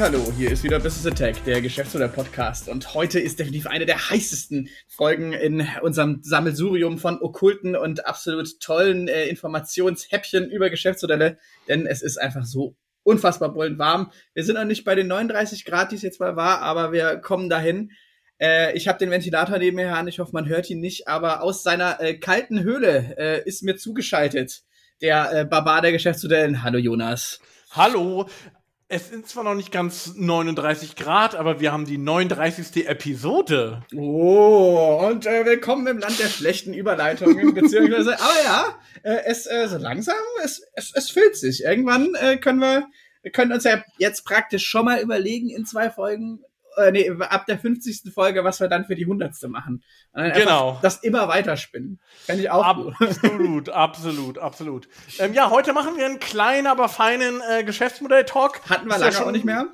Hallo, hier ist wieder Business Attack, der Geschäftsführer Podcast. Und heute ist definitiv eine der heißesten Folgen in unserem Sammelsurium von okkulten und absolut tollen äh, Informationshäppchen über Geschäftsmodelle, denn es ist einfach so unfassbar bullend warm. Wir sind noch nicht bei den 39 Grad, die es jetzt mal war, aber wir kommen dahin. Äh, ich habe den Ventilator neben mir an, ich hoffe, man hört ihn nicht, aber aus seiner äh, kalten Höhle äh, ist mir zugeschaltet der äh, Barbar der Geschäftsmodellen. Hallo Jonas. Hallo. Es sind zwar noch nicht ganz 39 Grad, aber wir haben die 39. Episode. Oh, und äh, willkommen im Land der schlechten Überleitungen, beziehungsweise, aber ja, äh, es äh, so langsam, es, es, es füllt sich. Irgendwann äh, können wir, wir können uns ja jetzt praktisch schon mal überlegen in zwei Folgen, äh, nee, ab der 50. Folge, was wir dann für die 100. machen. genau. Das immer weiterspinnen. Fände ich auch Absolut, absolut, absolut. Ähm, ja, heute machen wir einen kleinen, aber feinen äh, Geschäftsmodell-Talk. Hatten wir lange ja schon, auch nicht mehr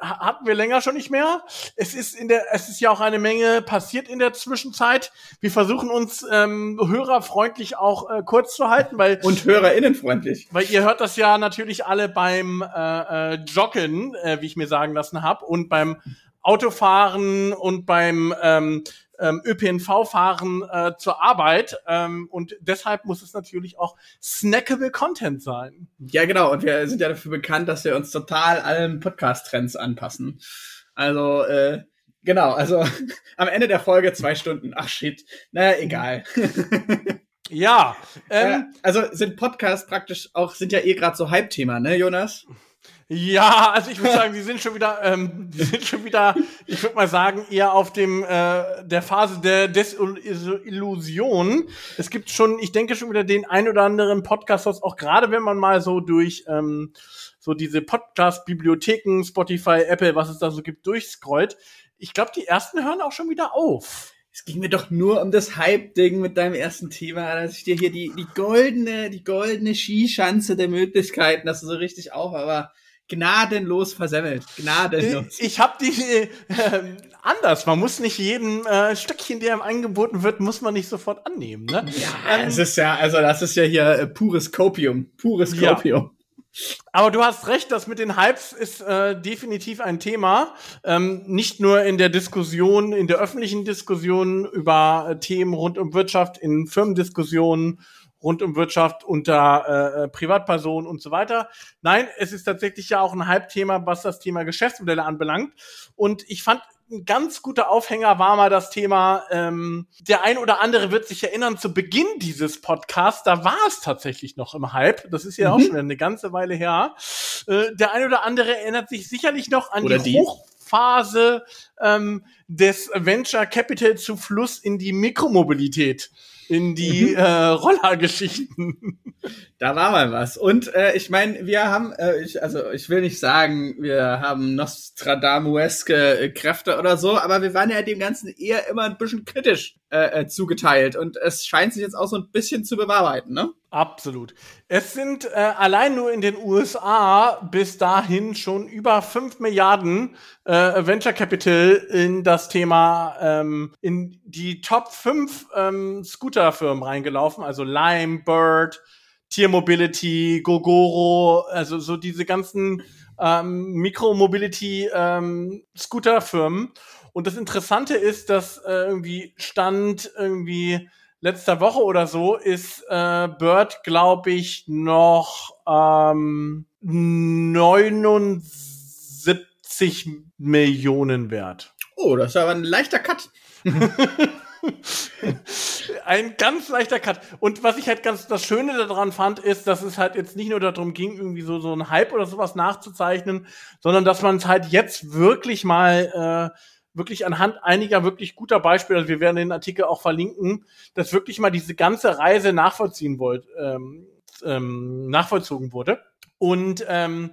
hatten wir länger schon nicht mehr. Es ist in der, es ist ja auch eine Menge passiert in der Zwischenzeit. Wir versuchen uns ähm, hörerfreundlich auch äh, kurz zu halten, weil und hörerinnenfreundlich, weil ihr hört das ja natürlich alle beim äh, äh, Joggen, äh, wie ich mir sagen lassen habe, und beim Autofahren und beim ähm, ähm, ÖPNV-Fahren äh, zur Arbeit. Ähm, und deshalb muss es natürlich auch snackable Content sein. Ja, genau. Und wir sind ja dafür bekannt, dass wir uns total allen Podcast-Trends anpassen. Also, äh, genau. Also am Ende der Folge zwei Stunden. Ach shit. Naja, egal. ja. Ähm, äh, also sind Podcasts praktisch auch, sind ja eh gerade so Hype-Thema, ne, Jonas? Ja, also ich würde sagen, die sind schon wieder, ähm, die sind schon wieder, ich würde mal sagen, eher auf dem äh, der Phase der Desillusion. Es gibt schon, ich denke schon wieder den ein oder anderen Podcast, was auch gerade wenn man mal so durch ähm, so diese Podcast-Bibliotheken, Spotify, Apple, was es da so gibt, durchscrollt. Ich glaube, die ersten hören auch schon wieder auf. Es ging mir doch nur um das Hype-Ding mit deinem ersten Thema, dass ich dir hier die, die goldene, die goldene Skischanze der Möglichkeiten, dass du so richtig auf, aber gnadenlos versemmelt. Gnadenlos. Ich, ich habe die äh, anders. Man muss nicht jeden äh, Stückchen, der ihm angeboten wird, muss man nicht sofort annehmen. Ne? Ja, ähm, es ist ja, also das ist ja hier äh, pures Copium. Pures Copium. Ja. Aber du hast recht, das mit den Hypes ist äh, definitiv ein Thema. Ähm, nicht nur in der Diskussion, in der öffentlichen Diskussion über äh, Themen rund um Wirtschaft, in Firmendiskussionen rund um Wirtschaft unter äh, äh, Privatpersonen und so weiter. Nein, es ist tatsächlich ja auch ein Halbthema, was das Thema Geschäftsmodelle anbelangt. Und ich fand ein ganz guter Aufhänger war mal das Thema, ähm, der ein oder andere wird sich erinnern, zu Beginn dieses Podcasts, da war es tatsächlich noch im Hype. Das ist ja mhm. auch schon eine ganze Weile her. Äh, der ein oder andere erinnert sich sicherlich noch an die, die Hochphase ähm, des Venture Capital zu Fluss in die Mikromobilität in die mhm. äh, Rollergeschichten. Da war mal was. Und äh, ich meine, wir haben, äh, ich, also ich will nicht sagen, wir haben Nostradamueske äh, Kräfte oder so, aber wir waren ja dem Ganzen eher immer ein bisschen kritisch äh, äh, zugeteilt. Und es scheint sich jetzt auch so ein bisschen zu bewahrheiten, ne? Absolut. Es sind äh, allein nur in den USA bis dahin schon über 5 Milliarden äh, Venture Capital in das Thema, ähm, in die Top 5 ähm, Scooterfirmen reingelaufen, also Lime, Bird, Tier Mobility, Gogoro, also so diese ganzen ähm, Mikromobility ähm, Scooterfirmen. Und das Interessante ist, dass äh, irgendwie Stand irgendwie letzter Woche oder so ist äh, Bird, glaube ich, noch ähm, 79 Millionen wert. Oh, das ist aber ein leichter Cut. ein ganz leichter Cut. Und was ich halt ganz das Schöne daran fand, ist, dass es halt jetzt nicht nur darum ging, irgendwie so, so ein Hype oder sowas nachzuzeichnen, sondern dass man es halt jetzt wirklich mal äh, wirklich anhand einiger wirklich guter Beispiele, also wir werden den Artikel auch verlinken, dass wirklich mal diese ganze Reise nachvollziehen wollt, ähm, ähm, nachvollzogen wurde. Und ähm,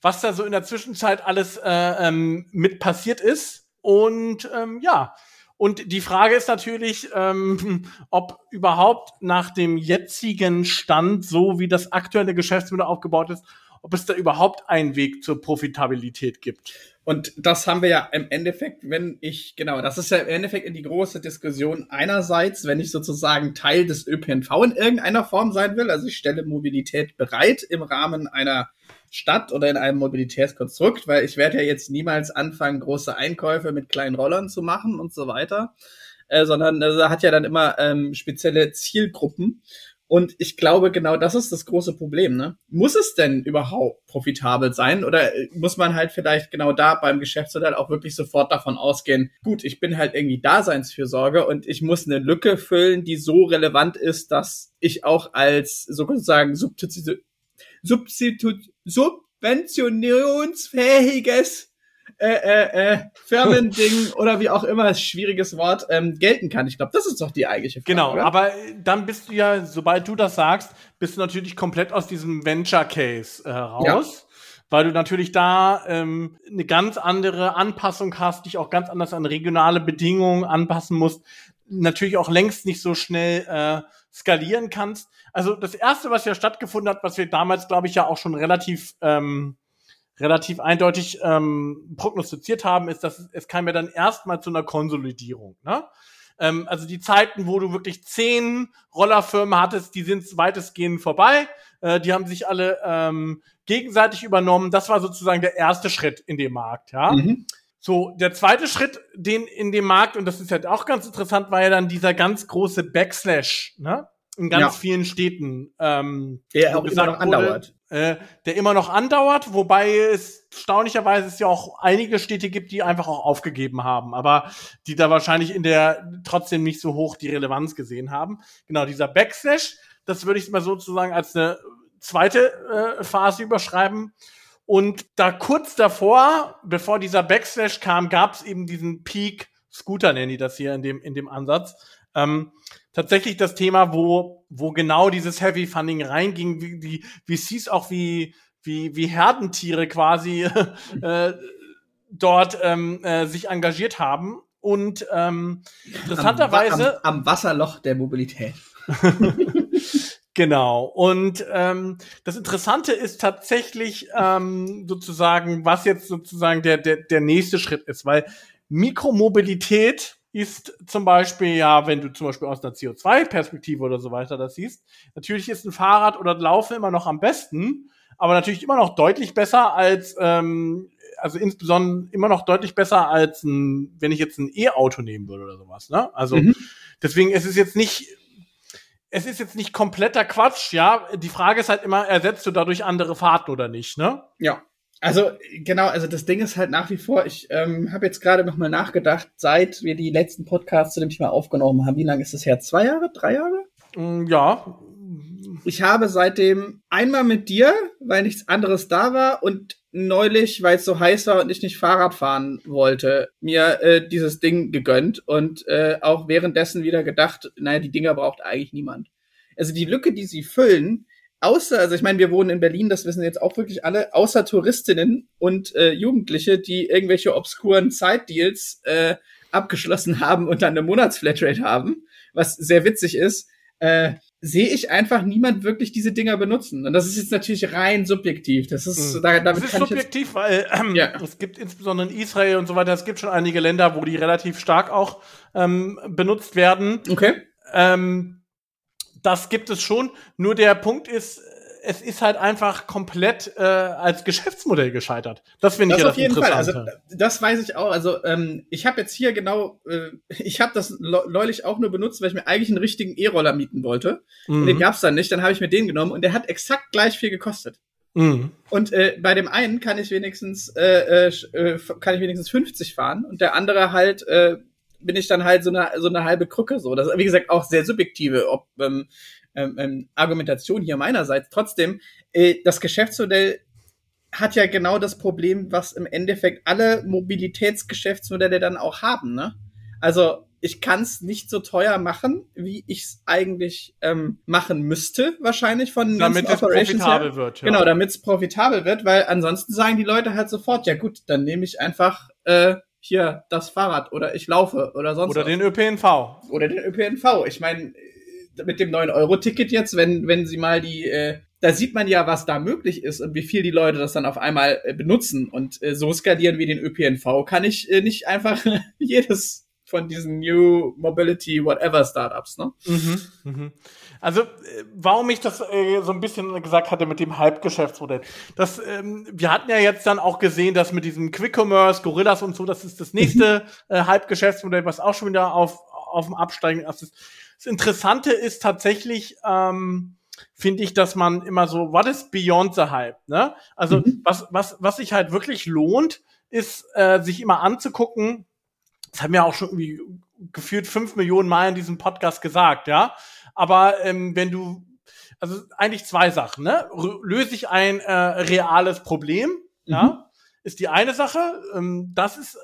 was da so in der Zwischenzeit alles äh, ähm, mit passiert ist. Und ähm, ja, und die Frage ist natürlich, ähm, ob überhaupt nach dem jetzigen Stand, so wie das aktuelle Geschäftsmodell aufgebaut ist, ob es da überhaupt einen Weg zur Profitabilität gibt. Und das haben wir ja im Endeffekt, wenn ich, genau, das ist ja im Endeffekt in die große Diskussion einerseits, wenn ich sozusagen Teil des ÖPNV in irgendeiner Form sein will, also ich stelle Mobilität bereit im Rahmen einer Stadt oder in einem Mobilitätskonstrukt, weil ich werde ja jetzt niemals anfangen, große Einkäufe mit kleinen Rollern zu machen und so weiter, äh, sondern äh, hat ja dann immer ähm, spezielle Zielgruppen. Und ich glaube, genau das ist das große Problem. Ne? Muss es denn überhaupt profitabel sein? Oder äh, muss man halt vielleicht genau da beim Geschäftsmodell auch wirklich sofort davon ausgehen, gut, ich bin halt irgendwie Daseinsfürsorge und ich muss eine Lücke füllen, die so relevant ist, dass ich auch als sozusagen Substitu Substitu subventionsfähiges äh, äh, äh, Firmending oder wie auch immer, schwieriges Wort, ähm, gelten kann. Ich glaube, das ist doch die eigentliche Frage. Genau, oder? aber dann bist du ja, sobald du das sagst, bist du natürlich komplett aus diesem Venture Case äh, raus. Ja. Weil du natürlich da ähm, eine ganz andere Anpassung hast, dich auch ganz anders an regionale Bedingungen anpassen musst, natürlich auch längst nicht so schnell äh, skalieren kannst. Also das erste, was ja stattgefunden hat, was wir damals, glaube ich, ja auch schon relativ ähm, relativ eindeutig ähm, prognostiziert haben, ist, dass es, kam ja dann erstmal zu einer Konsolidierung. Ne? Ähm, also die Zeiten, wo du wirklich zehn Rollerfirmen hattest, die sind weitestgehend vorbei. Äh, die haben sich alle ähm, gegenseitig übernommen. Das war sozusagen der erste Schritt in dem Markt. Ja. Mhm. So, der zweite Schritt, den in dem Markt, und das ist halt auch ganz interessant, war ja dann dieser ganz große Backslash, ne? In ganz ja. vielen Städten. Ähm, der auch immer noch andauert äh, der immer noch andauert, wobei es erstaunlicherweise es ja auch einige Städte gibt, die einfach auch aufgegeben haben, aber die da wahrscheinlich in der trotzdem nicht so hoch die Relevanz gesehen haben. Genau, dieser Backslash, das würde ich mal sozusagen als eine zweite äh, Phase überschreiben. Und da kurz davor, bevor dieser Backslash kam, gab es eben diesen Peak Scooter, nennen die das hier in dem, in dem Ansatz. Ähm, tatsächlich das Thema, wo, wo genau dieses Heavy Funding reinging, wie, wie, wie es hieß auch, wie, wie, wie Herdentiere quasi äh, dort ähm, äh, sich engagiert haben. Und ähm, interessanterweise. Am, am, am Wasserloch der Mobilität. Genau. Und ähm, das Interessante ist tatsächlich ähm, sozusagen, was jetzt sozusagen der, der, der nächste Schritt ist, weil Mikromobilität ist zum Beispiel ja, wenn du zum Beispiel aus einer CO2-Perspektive oder so weiter das siehst, natürlich ist ein Fahrrad oder Laufen immer noch am besten, aber natürlich immer noch deutlich besser als, ähm, also insbesondere immer noch deutlich besser als ein, wenn ich jetzt ein E-Auto nehmen würde oder sowas. Ne? Also mhm. deswegen es ist jetzt nicht es ist jetzt nicht kompletter Quatsch, ja. Die Frage ist halt immer, ersetzt du dadurch andere Fahrten oder nicht, ne? Ja. Also genau, also das Ding ist halt nach wie vor, ich ähm, habe jetzt gerade noch mal nachgedacht, seit wir die letzten Podcasts zu dem Thema aufgenommen haben, wie lange ist das her? Zwei Jahre? Drei Jahre? Mm, ja. Ich habe seitdem einmal mit dir, weil nichts anderes da war und neulich, weil es so heiß war und ich nicht Fahrrad fahren wollte, mir äh, dieses Ding gegönnt und äh, auch währenddessen wieder gedacht, naja, die Dinger braucht eigentlich niemand. Also die Lücke, die sie füllen, außer, also ich meine, wir wohnen in Berlin, das wissen jetzt auch wirklich alle, außer Touristinnen und äh, Jugendliche, die irgendwelche obskuren Zeitdeals äh, abgeschlossen haben und dann eine Monatsflatrate haben, was sehr witzig ist, äh, sehe ich einfach niemand wirklich diese Dinger benutzen. Und das ist jetzt natürlich rein subjektiv. Das ist, mhm. da, damit das ist subjektiv, weil ähm, ja. es gibt insbesondere in Israel und so weiter, es gibt schon einige Länder, wo die relativ stark auch ähm, benutzt werden. Okay. Ähm, das gibt es schon. Nur der Punkt ist, es ist halt einfach komplett äh, als Geschäftsmodell gescheitert. Das finde ich das ja auf das jeden Fall. Also das weiß ich auch. Also ähm, ich habe jetzt hier genau, äh, ich habe das neulich auch nur benutzt, weil ich mir eigentlich einen richtigen E-Roller mieten wollte. Mhm. Und den gab's dann nicht. Dann habe ich mir den genommen und der hat exakt gleich viel gekostet. Mhm. Und äh, bei dem einen kann ich wenigstens äh, äh, äh kann ich wenigstens 50 fahren und der andere halt äh, bin ich dann halt so eine, so eine halbe Krücke so. Das ist, wie gesagt, auch sehr subjektive ob, ähm, ähm, ähm, Argumentation hier meinerseits. Trotzdem, äh, das Geschäftsmodell hat ja genau das Problem, was im Endeffekt alle Mobilitätsgeschäftsmodelle dann auch haben. Ne? Also ich kann es nicht so teuer machen, wie ich es eigentlich ähm, machen müsste, wahrscheinlich von damit es profitabel her. wird. Ja. Genau, damit es profitabel wird, weil ansonsten sagen die Leute halt sofort, ja gut, dann nehme ich einfach äh, hier das Fahrrad oder ich laufe oder sonst Oder was. den ÖPNV. Oder den ÖPNV. Ich meine, mit dem 9-Euro-Ticket jetzt, wenn, wenn sie mal die, äh, da sieht man ja, was da möglich ist und wie viel die Leute das dann auf einmal äh, benutzen. Und äh, so skalieren wie den ÖPNV kann ich äh, nicht einfach jedes von diesen New Mobility Whatever Startups, ne? Mhm, mhm. Also, äh, warum ich das äh, so ein bisschen gesagt hatte mit dem Halbgeschäftsmodell. Das, ähm, wir hatten ja jetzt dann auch gesehen, dass mit diesem Quick Commerce, Gorillas und so, das ist das nächste mhm. äh, Halbgeschäftsmodell, was auch schon wieder auf, auf dem Absteigen ist. Das Interessante ist tatsächlich, ähm, finde ich, dass man immer so, what is beyond the hype? Ne? Also mhm. was, was, was sich halt wirklich lohnt, ist, äh, sich immer anzugucken, das haben wir auch schon irgendwie gefühlt fünf Millionen Mal in diesem Podcast gesagt, ja. Aber ähm, wenn du, also eigentlich zwei Sachen, ne? Löse ich ein äh, reales Problem, mhm. ja, ist die eine Sache. Ähm, das ist,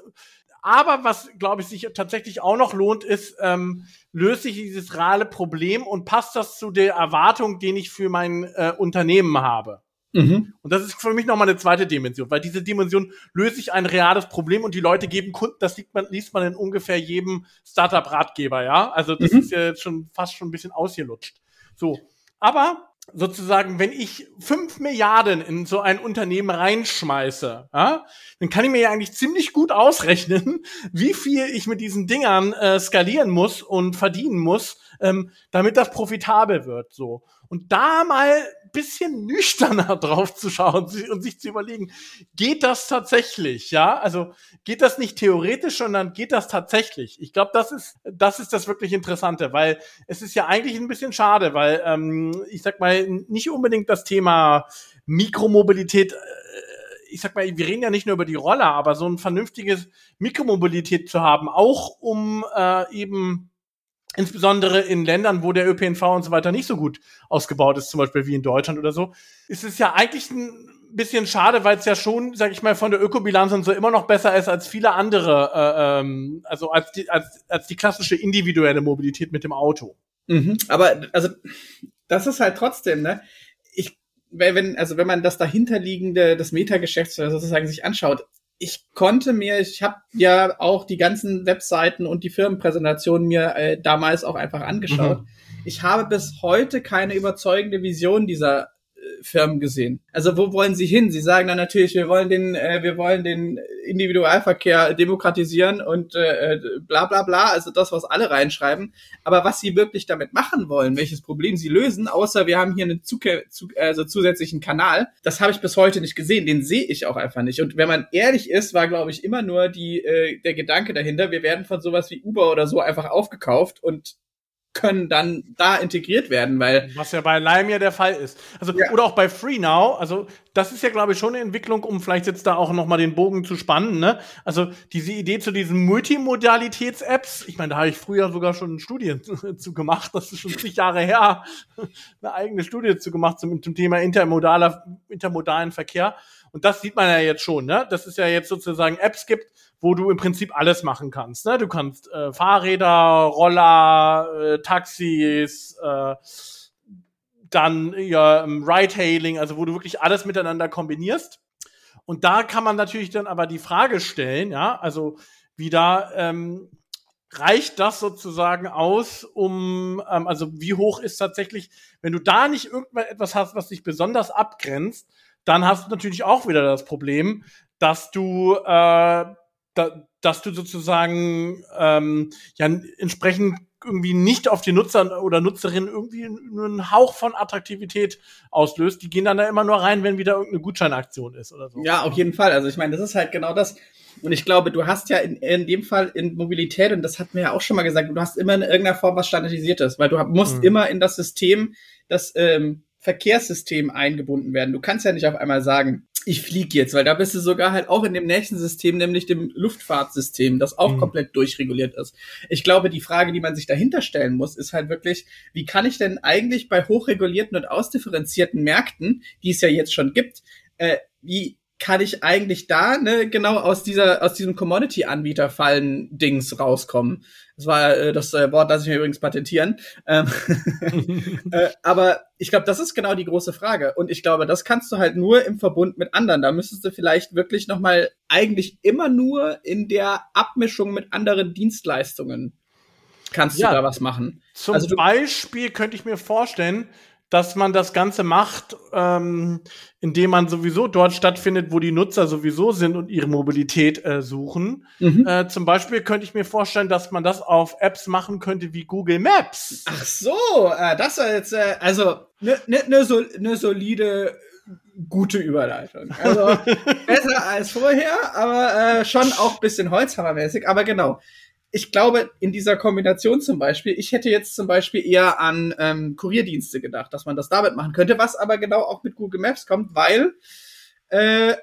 aber was, glaube ich, sich tatsächlich auch noch lohnt, ist, ähm, löse ich dieses reale Problem und passt das zu der Erwartung, den ich für mein äh, Unternehmen habe. Mhm. Und das ist für mich nochmal eine zweite Dimension, weil diese Dimension löse ich ein reales Problem und die Leute geben Kunden, das liest man, liest man in ungefähr jedem Startup-Ratgeber, ja. Also das mhm. ist ja jetzt schon fast schon ein bisschen ausgelutscht. So. Aber sozusagen, wenn ich fünf Milliarden in so ein Unternehmen reinschmeiße, ja, dann kann ich mir ja eigentlich ziemlich gut ausrechnen, wie viel ich mit diesen Dingern äh, skalieren muss und verdienen muss, ähm, damit das profitabel wird. So. Und da mal bisschen nüchterner drauf zu schauen und sich zu überlegen, geht das tatsächlich? Ja, also geht das nicht theoretisch, sondern geht das tatsächlich? Ich glaube, das ist das ist das wirklich Interessante, weil es ist ja eigentlich ein bisschen schade, weil ähm, ich sag mal nicht unbedingt das Thema Mikromobilität äh, ich sag mal, wir reden ja nicht nur über die Roller, aber so ein vernünftiges Mikromobilität zu haben, auch um äh, eben insbesondere in Ländern, wo der ÖPNV und so weiter nicht so gut ausgebaut ist, zum Beispiel wie in Deutschland oder so, ist es ja eigentlich ein bisschen schade, weil es ja schon, sag ich mal, von der Ökobilanz und so immer noch besser ist als viele andere, äh, ähm, also als die, als, als die klassische individuelle Mobilität mit dem Auto. Mhm, aber also das ist halt trotzdem, ne? Ich, wenn, also wenn man das dahinterliegende, das Metageschäft sozusagen sich anschaut, ich konnte mir, ich habe ja auch die ganzen Webseiten und die Firmenpräsentationen mir äh, damals auch einfach angeschaut. Mhm. Ich habe bis heute keine überzeugende Vision dieser Firmen gesehen. Also wo wollen sie hin? Sie sagen dann natürlich, wir wollen den, äh, wir wollen den Individualverkehr demokratisieren und äh, bla bla bla, also das, was alle reinschreiben. Aber was sie wirklich damit machen wollen, welches Problem sie lösen, außer wir haben hier einen Zug also zusätzlichen Kanal, das habe ich bis heute nicht gesehen. Den sehe ich auch einfach nicht. Und wenn man ehrlich ist, war, glaube ich, immer nur die, äh, der Gedanke dahinter, wir werden von sowas wie Uber oder so einfach aufgekauft und können dann da integriert werden, weil was ja bei Lime ja der Fall ist. Also ja. oder auch bei FreeNow, also das ist ja glaube ich schon eine Entwicklung, um vielleicht jetzt da auch noch mal den Bogen zu spannen, ne? Also diese Idee zu diesen Multimodalitäts Apps, ich meine, da habe ich früher sogar schon Studien zu, gemacht, das ist schon zig Jahre her, eine eigene Studie zu gemacht zum, zum Thema intermodaler intermodalen Verkehr und das sieht man ja jetzt schon, ne? Dass es ja jetzt sozusagen Apps gibt, wo du im Prinzip alles machen kannst. Ne? Du kannst äh, Fahrräder, Roller, äh, Taxis, äh, dann ja, Ride-Hailing, also wo du wirklich alles miteinander kombinierst. Und da kann man natürlich dann aber die Frage stellen, ja, also wie da ähm, reicht das sozusagen aus, um, ähm, also wie hoch ist tatsächlich, wenn du da nicht irgendetwas hast, was dich besonders abgrenzt, dann hast du natürlich auch wieder das Problem, dass du äh, da, dass du sozusagen ähm, ja entsprechend irgendwie nicht auf die Nutzer oder Nutzerinnen irgendwie nur einen Hauch von Attraktivität auslöst. Die gehen dann da immer nur rein, wenn wieder irgendeine Gutscheinaktion ist oder so. Ja, auf jeden Fall. Also ich meine, das ist halt genau das. Und ich glaube, du hast ja in, in dem Fall in Mobilität, und das hat mir ja auch schon mal gesagt, du hast immer in irgendeiner Form was Standardisiertes, weil du musst mhm. immer in das System, das ähm, Verkehrssystem eingebunden werden. Du kannst ja nicht auf einmal sagen, ich fliege jetzt, weil da bist du sogar halt auch in dem nächsten System, nämlich dem Luftfahrtsystem, das auch mhm. komplett durchreguliert ist. Ich glaube, die Frage, die man sich dahinter stellen muss, ist halt wirklich, wie kann ich denn eigentlich bei hochregulierten und ausdifferenzierten Märkten, die es ja jetzt schon gibt, äh, wie kann ich eigentlich da ne, genau aus dieser aus diesem Commodity-Anbieter fallen Dings rauskommen? Das war äh, das äh, Wort, das ich mir übrigens patentieren. Ähm, äh, aber ich glaube, das ist genau die große Frage. Und ich glaube, das kannst du halt nur im Verbund mit anderen. Da müsstest du vielleicht wirklich noch mal eigentlich immer nur in der Abmischung mit anderen Dienstleistungen kannst ja, du da was machen. Zum also Beispiel könnte ich mir vorstellen, dass man das Ganze macht, ähm, indem man sowieso dort stattfindet, wo die Nutzer sowieso sind und ihre Mobilität äh, suchen. Mhm. Äh, zum Beispiel könnte ich mir vorstellen, dass man das auf Apps machen könnte wie Google Maps. Ach so, äh, das war jetzt äh, also eine ne, ne, so, ne solide gute Überleitung. Also besser als vorher, aber äh, schon auch bisschen Holzhammermäßig. Aber genau, ich glaube, in dieser Kombination zum Beispiel, ich hätte jetzt zum Beispiel eher an ähm, Kurierdienste gedacht, dass man das damit machen könnte, was aber genau auch mit Google Maps kommt, weil äh,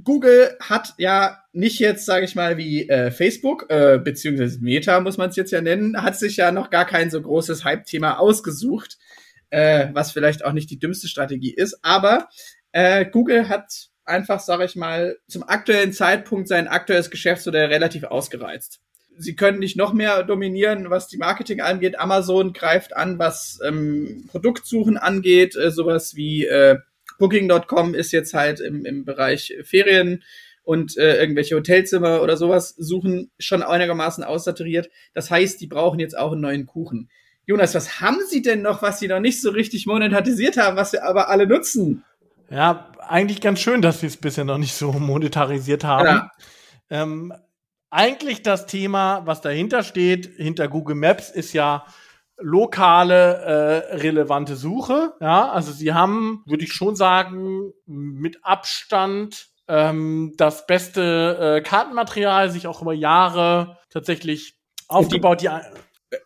Google hat ja nicht jetzt, sage ich mal, wie äh, Facebook, äh, beziehungsweise Meta muss man es jetzt ja nennen, hat sich ja noch gar kein so großes Hype-Thema ausgesucht, äh, was vielleicht auch nicht die dümmste Strategie ist, aber äh, Google hat einfach, sage ich mal, zum aktuellen Zeitpunkt sein aktuelles Geschäftsmodell relativ ausgereizt sie können nicht noch mehr dominieren, was die Marketing angeht. Amazon greift an, was ähm, Produktsuchen angeht. Äh, sowas wie äh, Booking.com ist jetzt halt im, im Bereich Ferien und äh, irgendwelche Hotelzimmer oder sowas suchen schon einigermaßen aussaturiert. Das heißt, die brauchen jetzt auch einen neuen Kuchen. Jonas, was haben Sie denn noch, was Sie noch nicht so richtig monetarisiert haben, was wir aber alle nutzen? Ja, eigentlich ganz schön, dass wir es bisher noch nicht so monetarisiert haben. Ja. Ähm, eigentlich das Thema, was dahinter steht, hinter Google Maps, ist ja lokale äh, relevante Suche. Ja, also sie haben, würde ich schon sagen, mit Abstand ähm, das beste äh, Kartenmaterial, sich auch über Jahre tatsächlich aufgebaut. Die,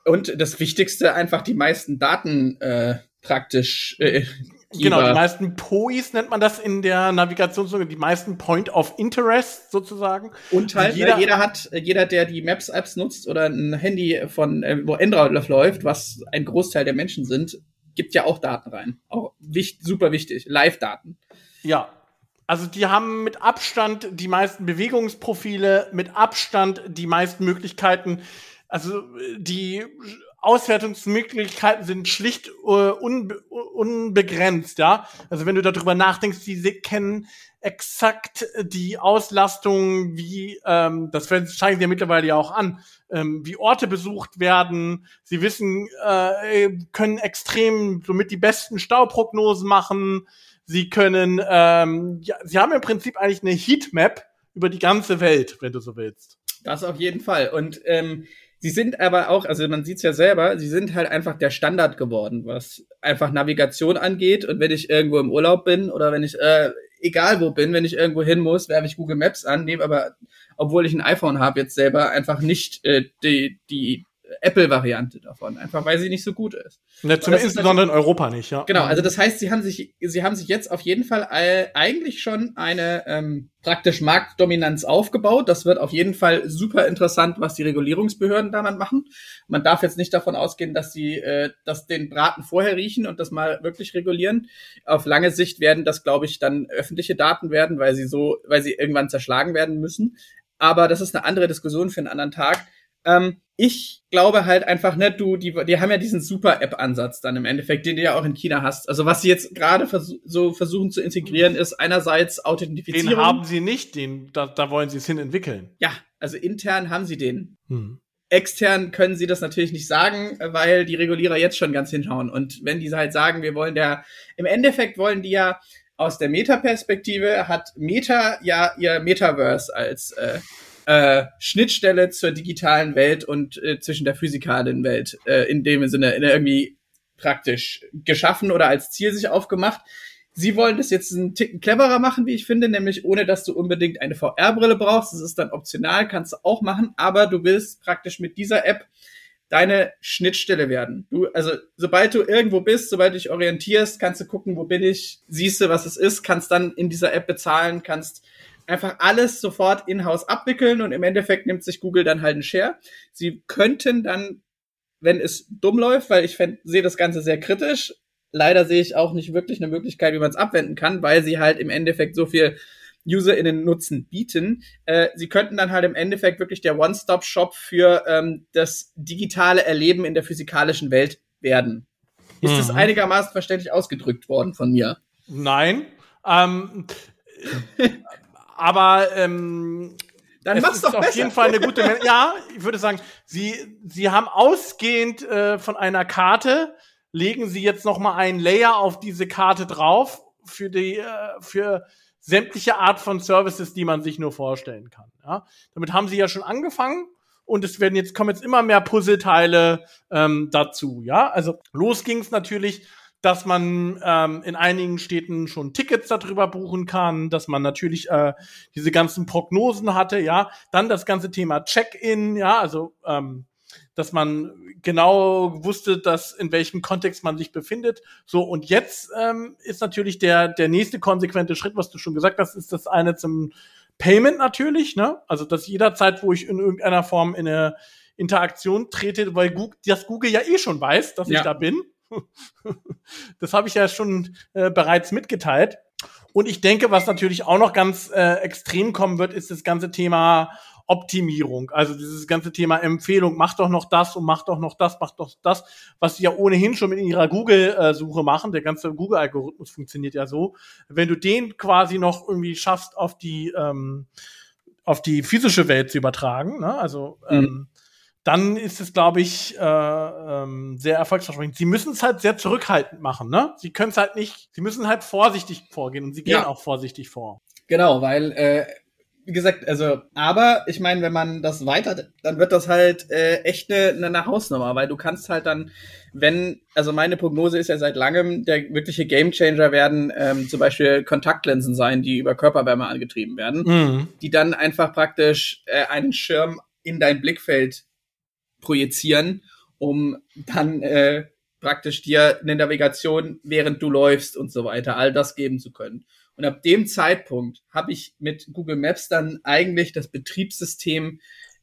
und das Wichtigste, einfach die meisten Daten äh, praktisch äh, Genau, die meisten POIs nennt man das in der Navigationslogik, die meisten Point of Interest sozusagen. Und halt, jeder, jeder hat, jeder, der die Maps-Apps nutzt oder ein Handy von, äh, wo Android läuft, was ein Großteil der Menschen sind, gibt ja auch Daten rein. Auch wichtig, super wichtig. Live-Daten. Ja. Also die haben mit Abstand die meisten Bewegungsprofile, mit Abstand die meisten Möglichkeiten. Also die Auswertungsmöglichkeiten sind schlicht äh, unbe unbegrenzt, ja. Also wenn du darüber nachdenkst, die kennen exakt die Auslastung, wie, ähm, das zeigen sie ja mittlerweile ja auch an, ähm, wie Orte besucht werden. Sie wissen, äh, können extrem somit die besten Stauprognosen machen. Sie können, ähm, ja, sie haben im Prinzip eigentlich eine Heatmap über die ganze Welt, wenn du so willst. Das auf jeden Fall. Und ähm, Sie sind aber auch, also man sieht's ja selber, sie sind halt einfach der Standard geworden, was einfach Navigation angeht. Und wenn ich irgendwo im Urlaub bin oder wenn ich, äh, egal wo bin, wenn ich irgendwo hin muss, werfe ich Google Maps an, nehme aber, obwohl ich ein iPhone habe, jetzt selber einfach nicht äh, die, die Apple-Variante davon, einfach weil sie nicht so gut ist. Ne, zum insbesondere in Europa nicht, ja. Genau, also das heißt, sie haben sich, sie haben sich jetzt auf jeden Fall all, eigentlich schon eine ähm, praktisch Marktdominanz aufgebaut. Das wird auf jeden Fall super interessant, was die Regulierungsbehörden damit machen. Man darf jetzt nicht davon ausgehen, dass sie äh, dass den Braten vorher riechen und das mal wirklich regulieren. Auf lange Sicht werden das, glaube ich, dann öffentliche Daten werden, weil sie so, weil sie irgendwann zerschlagen werden müssen. Aber das ist eine andere Diskussion für einen anderen Tag. Ähm, ich glaube halt einfach, ne, du, die, die haben ja diesen Super-App-Ansatz dann im Endeffekt, den du ja auch in China hast. Also was sie jetzt gerade vers so versuchen zu integrieren, ist einerseits Authentifizierung. Den haben sie nicht, den, da, da wollen sie es hin entwickeln. Ja, also intern haben sie den. Hm. Extern können sie das natürlich nicht sagen, weil die Regulierer jetzt schon ganz hinschauen. Und wenn die halt sagen, wir wollen der, im Endeffekt wollen die ja aus der Meta-Perspektive hat Meta ja ihr Metaverse als äh, äh, Schnittstelle zur digitalen Welt und äh, zwischen der physikalen Welt äh, in dem Sinne in irgendwie praktisch geschaffen oder als Ziel sich aufgemacht. Sie wollen das jetzt einen Ticken cleverer machen, wie ich finde, nämlich ohne dass du unbedingt eine VR-Brille brauchst. Das ist dann optional, kannst du auch machen, aber du willst praktisch mit dieser App deine Schnittstelle werden. Du, also, sobald du irgendwo bist, sobald du dich orientierst, kannst du gucken, wo bin ich, siehst du, was es ist, kannst dann in dieser App bezahlen, kannst einfach alles sofort in-house abwickeln und im Endeffekt nimmt sich Google dann halt einen Share. Sie könnten dann, wenn es dumm läuft, weil ich sehe das Ganze sehr kritisch, leider sehe ich auch nicht wirklich eine Möglichkeit, wie man es abwenden kann, weil sie halt im Endeffekt so viel UserInnen Nutzen bieten. Äh, sie könnten dann halt im Endeffekt wirklich der One-Stop-Shop für ähm, das digitale Erleben in der physikalischen Welt werden. Ist mhm. das einigermaßen verständlich ausgedrückt worden von mir? Nein. Ähm, aber ähm, dann es mach's doch auf besser. jeden Fall eine gute. Men ja, ich würde sagen, sie sie haben ausgehend äh, von einer Karte legen sie jetzt noch mal einen Layer auf diese Karte drauf für die äh, für sämtliche Art von Services, die man sich nur vorstellen kann. Ja? Damit haben sie ja schon angefangen und es werden jetzt kommen jetzt immer mehr Puzzleteile ähm, dazu. Ja, also los ging es natürlich dass man ähm, in einigen Städten schon Tickets darüber buchen kann, dass man natürlich äh, diese ganzen Prognosen hatte, ja, dann das ganze Thema Check-in, ja, also ähm, dass man genau wusste, dass in welchem Kontext man sich befindet. So und jetzt ähm, ist natürlich der der nächste konsequente Schritt, was du schon gesagt hast, ist das eine zum Payment natürlich, ne? Also dass jederzeit, wo ich in irgendeiner Form in eine Interaktion trete, weil Google, das Google ja eh schon weiß, dass ja. ich da bin, das habe ich ja schon äh, bereits mitgeteilt. Und ich denke, was natürlich auch noch ganz äh, extrem kommen wird, ist das ganze Thema Optimierung. Also dieses ganze Thema Empfehlung, mach doch noch das und mach doch noch das, mach doch das, was sie ja ohnehin schon mit ihrer Google-Suche machen. Der ganze Google-Algorithmus funktioniert ja so. Wenn du den quasi noch irgendwie schaffst, auf die ähm, auf die physische Welt zu übertragen, ne? also mhm. Dann ist es, glaube ich, äh, ähm, sehr erfolgsversprechend. Sie müssen es halt sehr zurückhaltend machen, ne? Sie können es halt nicht, sie müssen halt vorsichtig vorgehen und sie gehen ja. auch vorsichtig vor. Genau, weil, äh, wie gesagt, also, aber ich meine, wenn man das weiter, dann wird das halt äh, echt eine, eine Hausnummer, weil du kannst halt dann, wenn, also meine Prognose ist ja seit langem, der wirkliche Gamechanger werden ähm, zum Beispiel Kontaktlinsen sein, die über Körperwärme angetrieben werden, mhm. die dann einfach praktisch äh, einen Schirm in dein Blickfeld projizieren, um dann äh, praktisch dir eine Navigation, während du läufst und so weiter, all das geben zu können. Und ab dem Zeitpunkt habe ich mit Google Maps dann eigentlich das Betriebssystem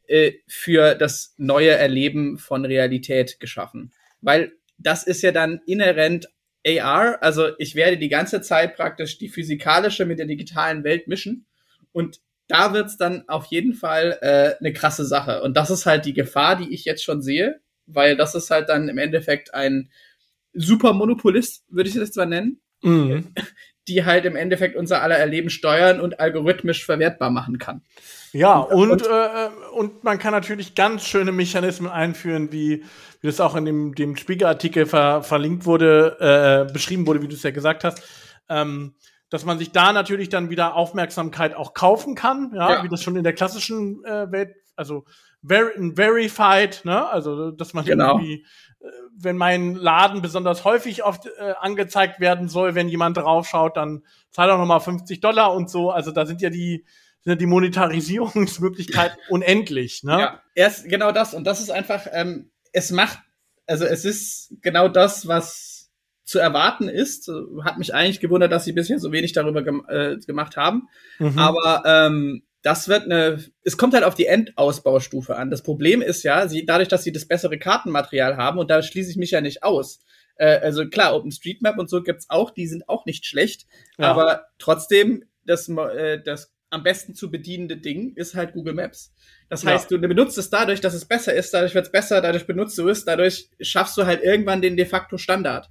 äh, für das neue Erleben von Realität geschaffen. Weil das ist ja dann inhärent AR, also ich werde die ganze Zeit praktisch die physikalische mit der digitalen Welt mischen und da wird's dann auf jeden Fall äh, eine krasse Sache. Und das ist halt die Gefahr, die ich jetzt schon sehe, weil das ist halt dann im Endeffekt ein super Monopolist, würde ich das zwar nennen, mhm. die halt im Endeffekt unser aller Erleben steuern und algorithmisch verwertbar machen kann. Ja, und, und, äh, und man kann natürlich ganz schöne Mechanismen einführen, wie, wie das auch in dem, dem Spiegelartikel ver, verlinkt wurde, äh, beschrieben wurde, wie du es ja gesagt hast. Ähm, dass man sich da natürlich dann wieder Aufmerksamkeit auch kaufen kann, ja, ja. wie das schon in der klassischen äh, Welt, also ver verified, ne, also dass man genau. irgendwie, äh, wenn mein Laden besonders häufig oft äh, angezeigt werden soll, wenn jemand draufschaut, dann zahl doch nochmal 50 Dollar und so, also da sind ja die sind ja die Monetarisierungsmöglichkeiten unendlich, ne? Ja, erst genau das und das ist einfach, ähm, es macht, also es ist genau das, was zu erwarten ist. Hat mich eigentlich gewundert, dass sie bisher so wenig darüber gem äh, gemacht haben. Mhm. Aber ähm, das wird eine, es kommt halt auf die Endausbaustufe an. Das Problem ist ja, sie, dadurch, dass sie das bessere Kartenmaterial haben, und da schließe ich mich ja nicht aus. Äh, also klar, OpenStreetMap und so gibt's auch, die sind auch nicht schlecht, ja. aber trotzdem, das, äh, das am besten zu bedienende Ding ist halt Google Maps. Das heißt, ja. du benutzt es dadurch, dass es besser ist, dadurch wird's besser, dadurch benutzt du es, dadurch schaffst du halt irgendwann den de facto Standard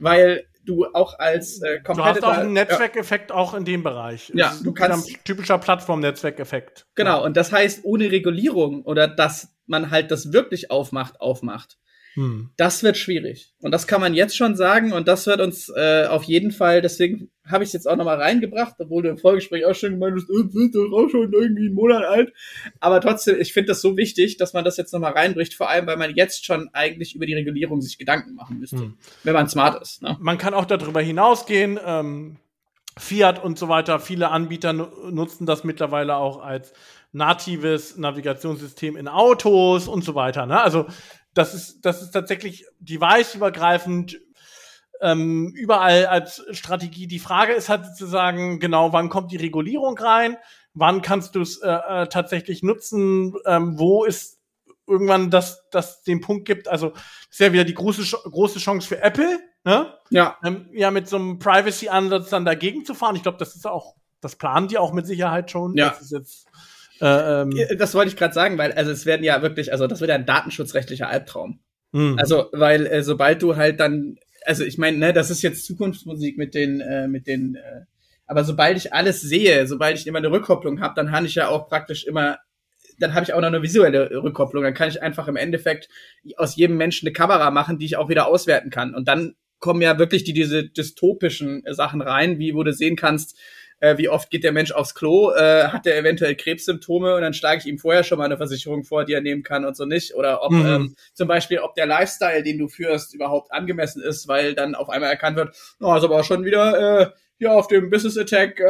weil du auch als äh, Competitor... Du hast auch einen Netzwerkeffekt ja. auch in dem Bereich. Ja, du kannst... Typischer Plattform-Netzwerkeffekt. Genau, ja. und das heißt, ohne Regulierung oder dass man halt das wirklich aufmacht, aufmacht, hm. Das wird schwierig. Und das kann man jetzt schon sagen. Und das wird uns äh, auf jeden Fall, deswegen habe ich es jetzt auch nochmal reingebracht, obwohl du im Vorgespräch auch schon gemeint hast, äh, sind doch auch schon irgendwie einen Monat alt. Aber trotzdem, ich finde das so wichtig, dass man das jetzt nochmal reinbricht, vor allem, weil man jetzt schon eigentlich über die Regulierung sich Gedanken machen müsste, hm. wenn man smart ist. Ne? Man kann auch darüber hinausgehen. Ähm, Fiat und so weiter, viele Anbieter nutzen das mittlerweile auch als natives Navigationssystem in Autos und so weiter. Ne? Also das ist, das ist tatsächlich device-übergreifend ähm, überall als Strategie. Die Frage ist halt sozusagen, genau, wann kommt die Regulierung rein? Wann kannst du es äh, äh, tatsächlich nutzen? Ähm, wo ist irgendwann das, das den Punkt gibt? Also ist ja wieder die große, große Chance für Apple, ne? Ja. Ähm, ja, mit so einem Privacy-Ansatz dann dagegen zu fahren. Ich glaube, das ist auch, das planen die auch mit Sicherheit schon. Ja. Das ist jetzt äh, ähm, das wollte ich gerade sagen, weil also es werden ja wirklich, also das wird ja ein datenschutzrechtlicher Albtraum. Hm. Also weil äh, sobald du halt dann, also ich meine, ne, das ist jetzt Zukunftsmusik mit den, äh, mit den, äh, aber sobald ich alles sehe, sobald ich immer eine Rückkopplung habe, dann habe ich ja auch praktisch immer dann habe ich auch noch eine visuelle Rückkopplung. Dann kann ich einfach im Endeffekt aus jedem Menschen eine Kamera machen, die ich auch wieder auswerten kann. Und dann kommen ja wirklich die, diese dystopischen Sachen rein, wie wo du sehen kannst, äh, wie oft geht der Mensch aufs Klo, äh, hat er eventuell Krebssymptome und dann schlage ich ihm vorher schon mal eine Versicherung vor, die er nehmen kann und so nicht. Oder ob mhm. ähm, zum Beispiel, ob der Lifestyle, den du führst, überhaupt angemessen ist, weil dann auf einmal erkannt wird, oh, ist aber auch schon wieder äh, ja, auf dem Business Attack äh,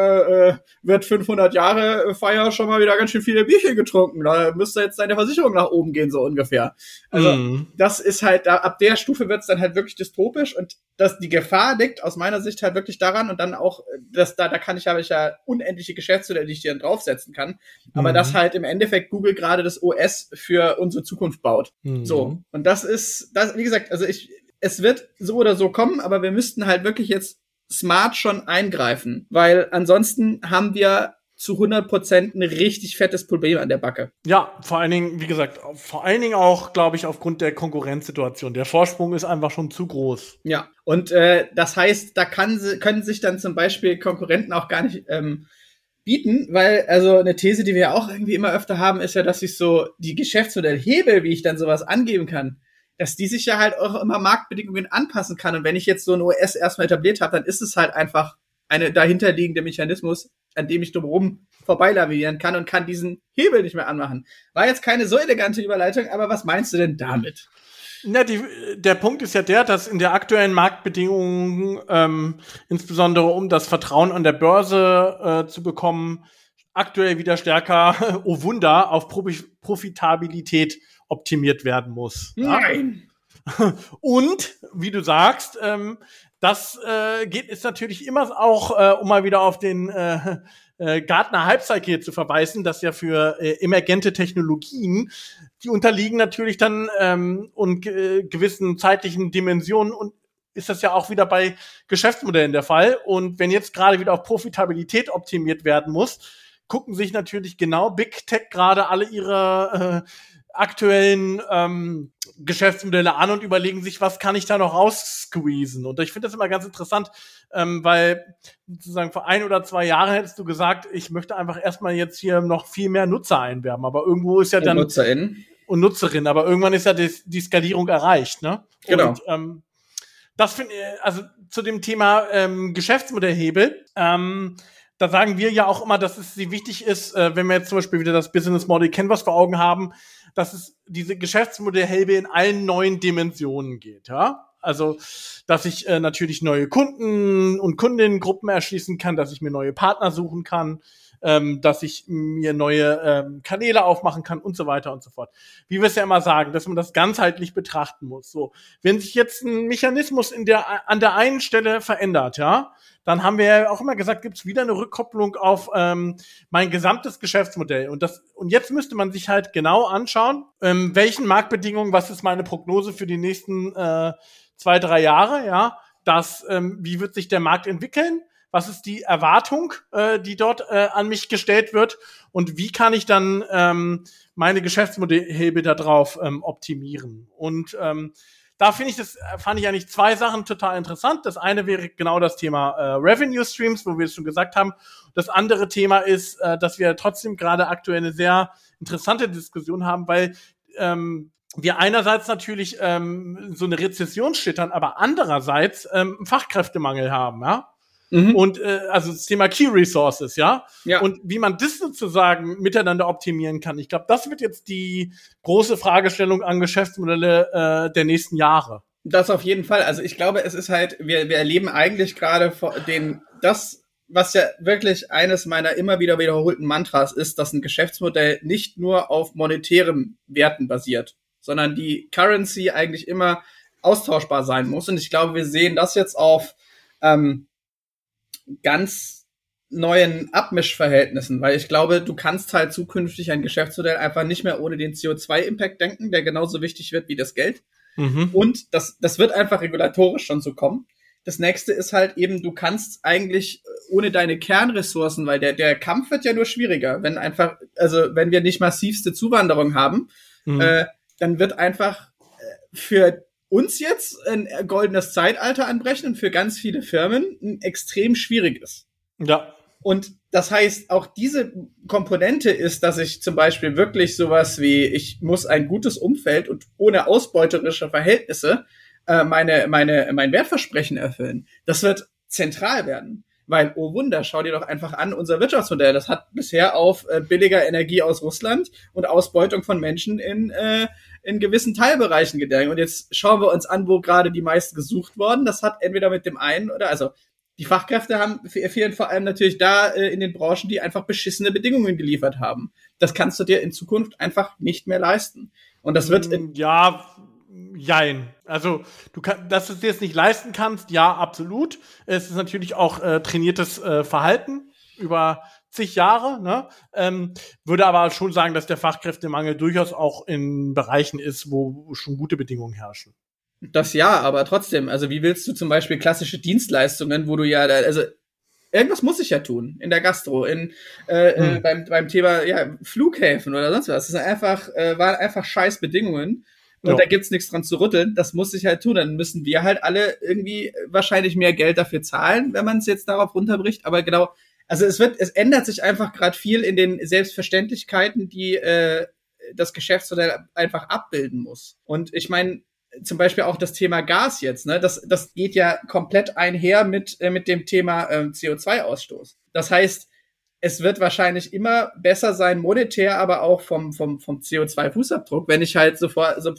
äh, wird 500 Jahre Feier schon mal wieder ganz schön viele Bierchen getrunken. Da müsste jetzt deine Versicherung nach oben gehen, so ungefähr. Also mm. das ist halt, da, ab der Stufe wird's dann halt wirklich dystopisch und dass die Gefahr liegt aus meiner Sicht halt wirklich daran und dann auch, dass da, da kann ich, habe ich ja unendliche Geschäftsmodelle, die ich dir dann draufsetzen kann. Aber mm. dass halt im Endeffekt Google gerade das OS für unsere Zukunft baut. Mm. So. Und das ist, das, wie gesagt, also ich, es wird so oder so kommen, aber wir müssten halt wirklich jetzt smart schon eingreifen, weil ansonsten haben wir zu 100 Prozent ein richtig fettes Problem an der Backe. Ja, vor allen Dingen, wie gesagt, vor allen Dingen auch, glaube ich, aufgrund der Konkurrenzsituation. Der Vorsprung ist einfach schon zu groß. Ja, und äh, das heißt, da kann, können sich dann zum Beispiel Konkurrenten auch gar nicht ähm, bieten, weil also eine These, die wir auch irgendwie immer öfter haben, ist ja, dass sich so die Geschäftsmodellhebel, wie ich dann sowas angeben kann, dass die sich ja halt auch immer Marktbedingungen anpassen kann. Und wenn ich jetzt so ein OS erstmal etabliert habe, dann ist es halt einfach eine dahinterliegende Mechanismus, an dem ich drumherum vorbeilavieren kann und kann diesen Hebel nicht mehr anmachen. War jetzt keine so elegante Überleitung, aber was meinst du denn damit? Na, die, der Punkt ist ja der, dass in der aktuellen Marktbedingungen, ähm, insbesondere um das Vertrauen an der Börse äh, zu bekommen, aktuell wieder stärker, oh Wunder, auf Profitabilität optimiert werden muss. Nein! Und, wie du sagst, ähm, das äh, geht ist natürlich immer auch, äh, um mal wieder auf den äh, äh, Gartner Halbcycle zu verweisen, dass ja für äh, emergente Technologien, die unterliegen natürlich dann ähm, und äh, gewissen zeitlichen Dimensionen und ist das ja auch wieder bei Geschäftsmodellen der Fall. Und wenn jetzt gerade wieder auf Profitabilität optimiert werden muss, gucken sich natürlich genau Big Tech gerade alle ihre äh, aktuellen ähm, Geschäftsmodelle an und überlegen sich, was kann ich da noch raussqueezen. Und ich finde das immer ganz interessant, ähm, weil sozusagen vor ein oder zwei Jahren hättest du gesagt, ich möchte einfach erstmal jetzt hier noch viel mehr Nutzer einwerben. Aber irgendwo ist ja dann. Und NutzerInnen. Und Nutzerin, aber irgendwann ist ja die, die Skalierung erreicht, ne? Genau. Und, ähm, das finde ich, also zu dem Thema ähm, Geschäftsmodellhebel, ähm, da sagen wir ja auch immer, dass es sie wichtig ist, äh, wenn wir jetzt zum Beispiel wieder das Business Model Canvas vor Augen haben, dass es diese Geschäftsmodellhelbe in allen neuen Dimensionen geht, ja. Also, dass ich äh, natürlich neue Kunden und Kundinnengruppen erschließen kann, dass ich mir neue Partner suchen kann, ähm, dass ich mir neue ähm, Kanäle aufmachen kann und so weiter und so fort. Wie wir es ja immer sagen, dass man das ganzheitlich betrachten muss. So, wenn sich jetzt ein Mechanismus in der an der einen Stelle verändert, ja, dann haben wir ja auch immer gesagt, gibt es wieder eine Rückkopplung auf ähm, mein gesamtes Geschäftsmodell. Und das und jetzt müsste man sich halt genau anschauen, ähm, welchen Marktbedingungen, was ist meine Prognose für die nächsten äh, zwei, drei Jahre, ja, das, ähm, wie wird sich der Markt entwickeln? Was ist die Erwartung, äh, die dort äh, an mich gestellt wird? Und wie kann ich dann ähm, meine Geschäftsmodelle darauf ähm, optimieren? Und ähm, da finde ich das, äh, fand ich eigentlich zwei Sachen total interessant. Das eine wäre genau das Thema äh, Revenue Streams, wo wir es schon gesagt haben. Das andere Thema ist, äh, dass wir trotzdem gerade aktuell eine sehr interessante Diskussion haben, weil ähm, wir einerseits natürlich ähm, so eine Rezession schlittern, aber andererseits ähm, Fachkräftemangel haben, ja. Mhm. Und äh, also das Thema Key Resources, ja? ja. Und wie man das sozusagen miteinander optimieren kann. Ich glaube, das wird jetzt die große Fragestellung an Geschäftsmodelle äh, der nächsten Jahre. Das auf jeden Fall. Also ich glaube, es ist halt, wir, wir erleben eigentlich gerade den, das, was ja wirklich eines meiner immer wieder wiederholten Mantras ist, dass ein Geschäftsmodell nicht nur auf monetären Werten basiert, sondern die Currency eigentlich immer austauschbar sein muss. Und ich glaube, wir sehen das jetzt auf ähm, ganz neuen Abmischverhältnissen, weil ich glaube, du kannst halt zukünftig ein Geschäftsmodell einfach nicht mehr ohne den CO2-Impact denken, der genauso wichtig wird wie das Geld. Mhm. Und das, das wird einfach regulatorisch schon so kommen. Das nächste ist halt eben, du kannst eigentlich ohne deine Kernressourcen, weil der, der Kampf wird ja nur schwieriger, wenn einfach, also wenn wir nicht massivste Zuwanderung haben, mhm. äh, dann wird einfach äh, für uns jetzt ein goldenes Zeitalter anbrechen und für ganz viele Firmen ein extrem schwieriges. Ja. Und das heißt, auch diese Komponente ist, dass ich zum Beispiel wirklich sowas wie, ich muss ein gutes Umfeld und ohne ausbeuterische Verhältnisse äh, meine, meine, mein Wertversprechen erfüllen. Das wird zentral werden. Weil, oh Wunder, schau dir doch einfach an, unser Wirtschaftsmodell, das hat bisher auf äh, billiger Energie aus Russland und Ausbeutung von Menschen in, äh, in gewissen Teilbereichen gedenkt. Und jetzt schauen wir uns an, wo gerade die meisten gesucht worden. Das hat entweder mit dem einen oder, also die Fachkräfte haben fehlen vor allem natürlich da äh, in den Branchen, die einfach beschissene Bedingungen geliefert haben. Das kannst du dir in Zukunft einfach nicht mehr leisten. Und das wird. Mm, ja, Jein. Also, du kann, dass du es dir jetzt nicht leisten kannst, ja, absolut. Es ist natürlich auch äh, trainiertes äh, Verhalten über zig Jahre. Ne? Ähm, würde aber schon sagen, dass der Fachkräftemangel durchaus auch in Bereichen ist, wo schon gute Bedingungen herrschen. Das ja, aber trotzdem, also wie willst du zum Beispiel klassische Dienstleistungen, wo du ja, also irgendwas muss ich ja tun in der Gastro, in äh, äh hm. beim, beim Thema ja, Flughäfen oder sonst was. Das ist einfach, äh, waren einfach scheiß Bedingungen und ja. da gibt's nichts dran zu rütteln. Das muss ich halt tun. Dann müssen wir halt alle irgendwie wahrscheinlich mehr Geld dafür zahlen, wenn man es jetzt darauf runterbricht. Aber genau, also es wird, es ändert sich einfach gerade viel in den Selbstverständlichkeiten, die äh, das Geschäftsmodell einfach abbilden muss. Und ich meine, zum Beispiel auch das Thema Gas jetzt, ne? Das, das geht ja komplett einher mit, äh, mit dem Thema äh, CO2-Ausstoß. Das heißt, es wird wahrscheinlich immer besser sein, monetär, aber auch vom, vom, vom CO2-Fußabdruck, wenn ich halt sofort so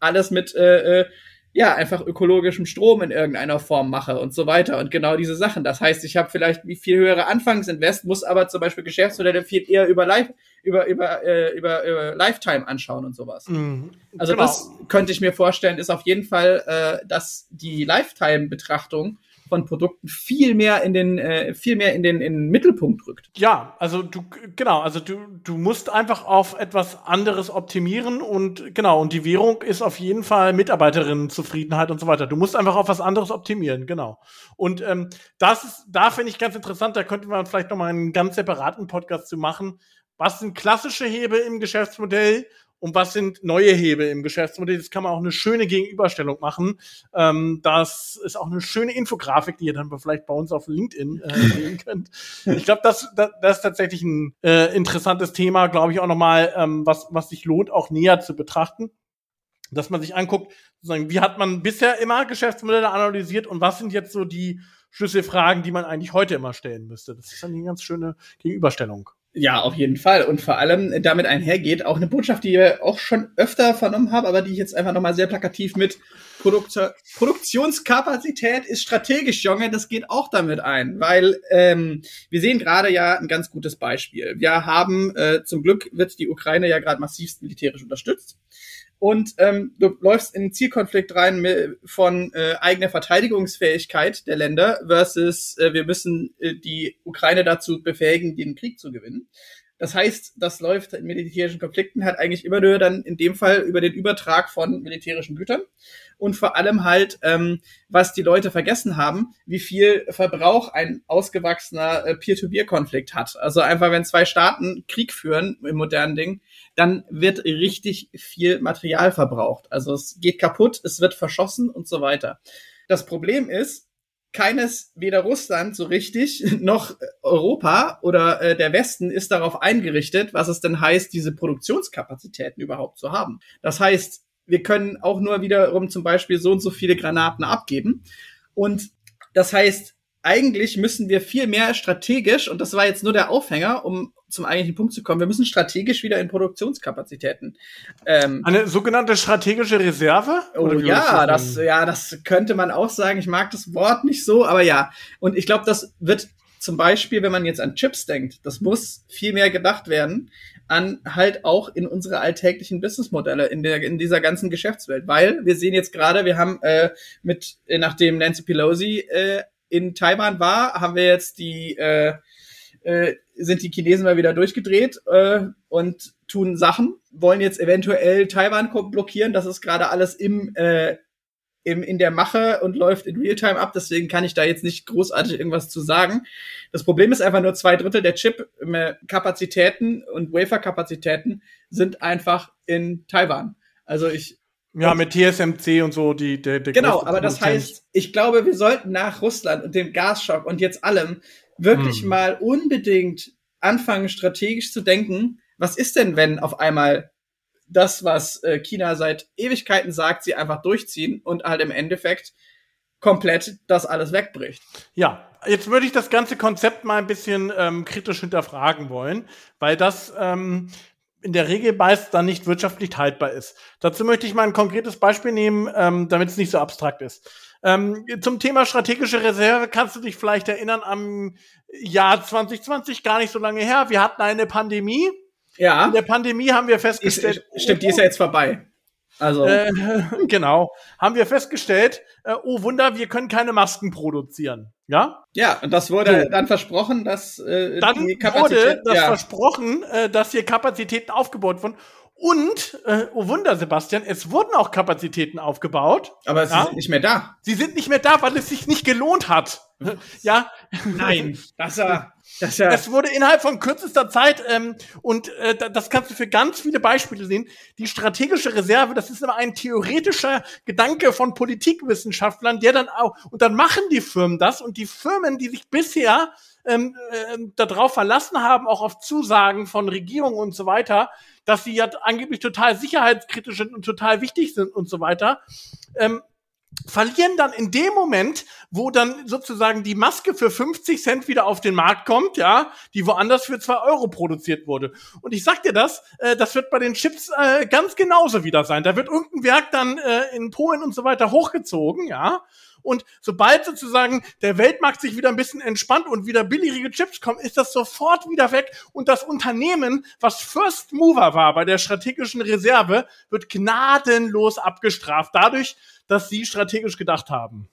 alles mit äh, äh, ja einfach ökologischem Strom in irgendeiner Form mache und so weiter und genau diese Sachen. Das heißt, ich habe vielleicht wie viel höhere Anfangsinvest, muss aber zum Beispiel Geschäftsmodelle viel eher über Live über über äh, über, über Lifetime anschauen und sowas. Mhm, also genau. das könnte ich mir vorstellen, ist auf jeden Fall, äh, dass die Lifetime-Betrachtung von Produkten viel mehr in den, äh, viel mehr in den, in den Mittelpunkt rückt. Ja, also du, genau, also du, du musst einfach auf etwas anderes optimieren und genau, und die Währung ist auf jeden Fall Mitarbeiterinnenzufriedenheit und so weiter. Du musst einfach auf was anderes optimieren, genau. Und ähm, das ist, da finde ich ganz interessant, da könnte man vielleicht nochmal einen ganz separaten Podcast zu machen. Was sind klassische Hebel im Geschäftsmodell und was sind neue Hebel im Geschäftsmodell. Das kann man auch eine schöne Gegenüberstellung machen. Ähm, das ist auch eine schöne Infografik, die ihr dann vielleicht bei uns auf LinkedIn äh, sehen könnt. Ich glaube, das, das, das ist tatsächlich ein äh, interessantes Thema, glaube ich auch nochmal, ähm, was, was sich lohnt, auch näher zu betrachten. Dass man sich anguckt, sozusagen, wie hat man bisher immer Geschäftsmodelle analysiert und was sind jetzt so die Schlüsselfragen, die man eigentlich heute immer stellen müsste. Das ist dann eine ganz schöne Gegenüberstellung. Ja, auf jeden Fall. Und vor allem damit einhergeht auch eine Botschaft, die ich auch schon öfter vernommen habe, aber die ich jetzt einfach nochmal sehr plakativ mit Produkt Produktionskapazität ist strategisch, Junge, das geht auch damit ein. Weil ähm, wir sehen gerade ja ein ganz gutes Beispiel. Wir haben, äh, zum Glück wird die Ukraine ja gerade massivst militärisch unterstützt und ähm, du läufst in einen Zielkonflikt rein von äh, eigener Verteidigungsfähigkeit der Länder versus äh, wir müssen äh, die Ukraine dazu befähigen, den Krieg zu gewinnen. Das heißt, das läuft in militärischen Konflikten halt eigentlich immer nur dann in dem Fall über den Übertrag von militärischen Gütern und vor allem halt, ähm, was die Leute vergessen haben, wie viel Verbrauch ein ausgewachsener äh, Peer-to-Peer-Konflikt hat. Also einfach, wenn zwei Staaten Krieg führen im modernen Ding, dann wird richtig viel Material verbraucht. Also es geht kaputt, es wird verschossen und so weiter. Das Problem ist, keines, weder Russland so richtig, noch Europa oder äh, der Westen ist darauf eingerichtet, was es denn heißt, diese Produktionskapazitäten überhaupt zu haben. Das heißt, wir können auch nur wiederum zum Beispiel so und so viele Granaten abgeben. Und das heißt, eigentlich müssen wir viel mehr strategisch, und das war jetzt nur der Aufhänger, um zum eigentlichen Punkt zu kommen, wir müssen strategisch wieder in Produktionskapazitäten. Ähm, Eine sogenannte strategische Reserve? Oh ja, das, das, ja, das könnte man auch sagen. Ich mag das Wort nicht so, aber ja. Und ich glaube, das wird zum Beispiel, wenn man jetzt an Chips denkt, das muss viel mehr gedacht werden an halt auch in unsere alltäglichen Businessmodelle in der in dieser ganzen Geschäftswelt, weil wir sehen jetzt gerade, wir haben äh, mit nachdem Nancy Pelosi äh, in Taiwan war, haben wir jetzt die äh, äh, sind die Chinesen mal wieder durchgedreht äh, und tun Sachen, wollen jetzt eventuell Taiwan blockieren. Das ist gerade alles im, äh, im, in der Mache und läuft in Realtime ab. Deswegen kann ich da jetzt nicht großartig irgendwas zu sagen. Das Problem ist einfach nur zwei Drittel der Chip-Kapazitäten und Wafer-Kapazitäten sind einfach in Taiwan. Also ich ja, mit TSMC und so, die, der, der Genau, aber das heißt, ich glaube, wir sollten nach Russland und dem Gasschock und jetzt allem wirklich hm. mal unbedingt anfangen, strategisch zu denken, was ist denn, wenn auf einmal das, was äh, China seit Ewigkeiten sagt, sie einfach durchziehen und halt im Endeffekt komplett das alles wegbricht. Ja, jetzt würde ich das ganze Konzept mal ein bisschen ähm, kritisch hinterfragen wollen, weil das ähm, in der Regel meist dann nicht wirtschaftlich haltbar ist. Dazu möchte ich mal ein konkretes Beispiel nehmen, ähm, damit es nicht so abstrakt ist. Ähm, zum Thema strategische Reserve kannst du dich vielleicht erinnern am Jahr 2020, gar nicht so lange her. Wir hatten eine Pandemie. Ja. In der Pandemie haben wir festgestellt. Ist, stimmt, die ist ja jetzt vorbei. Also. Äh, genau. Haben wir festgestellt, äh, oh Wunder, wir können keine Masken produzieren. Ja? Ja, und das wurde so. dann versprochen, dass äh, dann wurde das ja. versprochen, äh, dass hier Kapazitäten aufgebaut wurden. Und, äh, oh Wunder, Sebastian, es wurden auch Kapazitäten aufgebaut. Aber sie ja? sind nicht mehr da. Sie sind nicht mehr da, weil es sich nicht gelohnt hat. ja. Nein, das war. Das ja. Es wurde innerhalb von kürzester Zeit, ähm, und äh, das kannst du für ganz viele Beispiele sehen, die strategische Reserve, das ist immer ein theoretischer Gedanke von Politikwissenschaftlern, der dann auch, und dann machen die Firmen das, und die Firmen, die sich bisher ähm, äh, darauf verlassen haben, auch auf Zusagen von Regierungen und so weiter, dass sie ja angeblich total sicherheitskritisch sind und total wichtig sind und so weiter, ähm, verlieren dann in dem Moment, wo dann sozusagen die Maske für 50 Cent wieder auf den Markt kommt, ja, die woanders für 2 Euro produziert wurde. Und ich sag dir das, äh, das wird bei den Chips äh, ganz genauso wieder sein. Da wird irgendein Werk dann äh, in Polen und so weiter hochgezogen, ja, und sobald sozusagen der Weltmarkt sich wieder ein bisschen entspannt und wieder billigere Chips kommen, ist das sofort wieder weg. Und das Unternehmen, was First Mover war bei der strategischen Reserve, wird gnadenlos abgestraft. Dadurch, dass sie strategisch gedacht haben.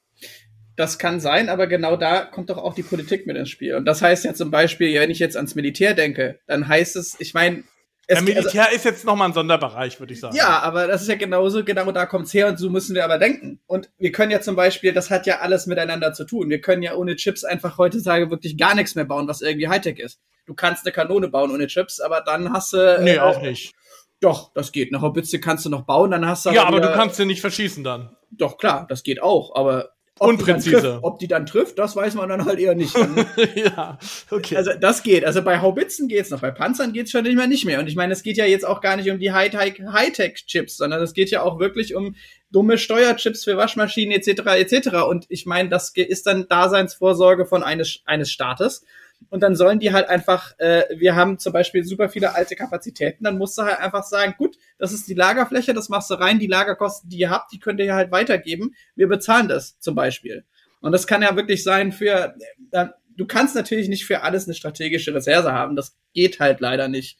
Das kann sein, aber genau da kommt doch auch die Politik mit ins Spiel. Und das heißt ja zum Beispiel, wenn ich jetzt ans Militär denke, dann heißt es, ich meine, der Militär also, ist jetzt nochmal ein Sonderbereich, würde ich sagen. Ja, aber das ist ja genauso, genau da kommt's her und so müssen wir aber denken. Und wir können ja zum Beispiel, das hat ja alles miteinander zu tun. Wir können ja ohne Chips einfach heutzutage wirklich gar nichts mehr bauen, was irgendwie Hightech ist. Du kannst eine Kanone bauen ohne Chips, aber dann hast du. Nee, äh, auch nicht. Doch, das geht. Eine Haubitze kannst du noch bauen, dann hast du. Ja, aber, aber du kannst sie nicht verschießen dann. Doch, klar, das geht auch, aber ob Unpräzise. Die trifft, ob die dann trifft, das weiß man dann halt eher nicht. ja, okay. Also das geht. Also bei Haubitzen geht's noch, bei Panzern geht's schon nicht mehr nicht mehr. Und ich meine, es geht ja jetzt auch gar nicht um die Hightech-Chips, sondern es geht ja auch wirklich um dumme Steuerchips für Waschmaschinen etc. etc. Und ich meine, das ist dann Daseinsvorsorge von eines eines Staates und dann sollen die halt einfach, äh, wir haben zum Beispiel super viele alte Kapazitäten, dann musst du halt einfach sagen, gut, das ist die Lagerfläche, das machst du rein, die Lagerkosten, die ihr habt, die könnt ihr halt weitergeben, wir bezahlen das zum Beispiel. Und das kann ja wirklich sein für, äh, du kannst natürlich nicht für alles eine strategische Reserve haben, das geht halt leider nicht.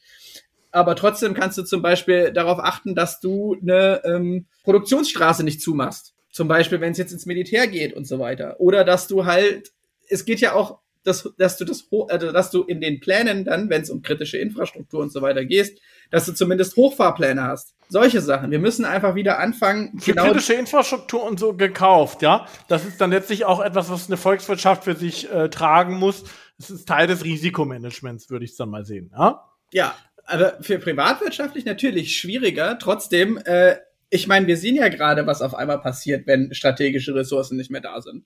Aber trotzdem kannst du zum Beispiel darauf achten, dass du eine ähm, Produktionsstraße nicht zumachst. Zum Beispiel, wenn es jetzt ins Militär geht und so weiter. Oder dass du halt, es geht ja auch dass, dass du das, also dass du in den Plänen dann, wenn es um kritische Infrastruktur und so weiter gehst, dass du zumindest Hochfahrpläne hast. Solche Sachen. Wir müssen einfach wieder anfangen. Für genau kritische Infrastruktur und so gekauft, ja. Das ist dann letztlich auch etwas, was eine Volkswirtschaft für sich äh, tragen muss. Das ist Teil des Risikomanagements, würde ich dann mal sehen, ja. Ja, aber für privatwirtschaftlich natürlich schwieriger. Trotzdem, äh, ich meine, wir sehen ja gerade, was auf einmal passiert, wenn strategische Ressourcen nicht mehr da sind.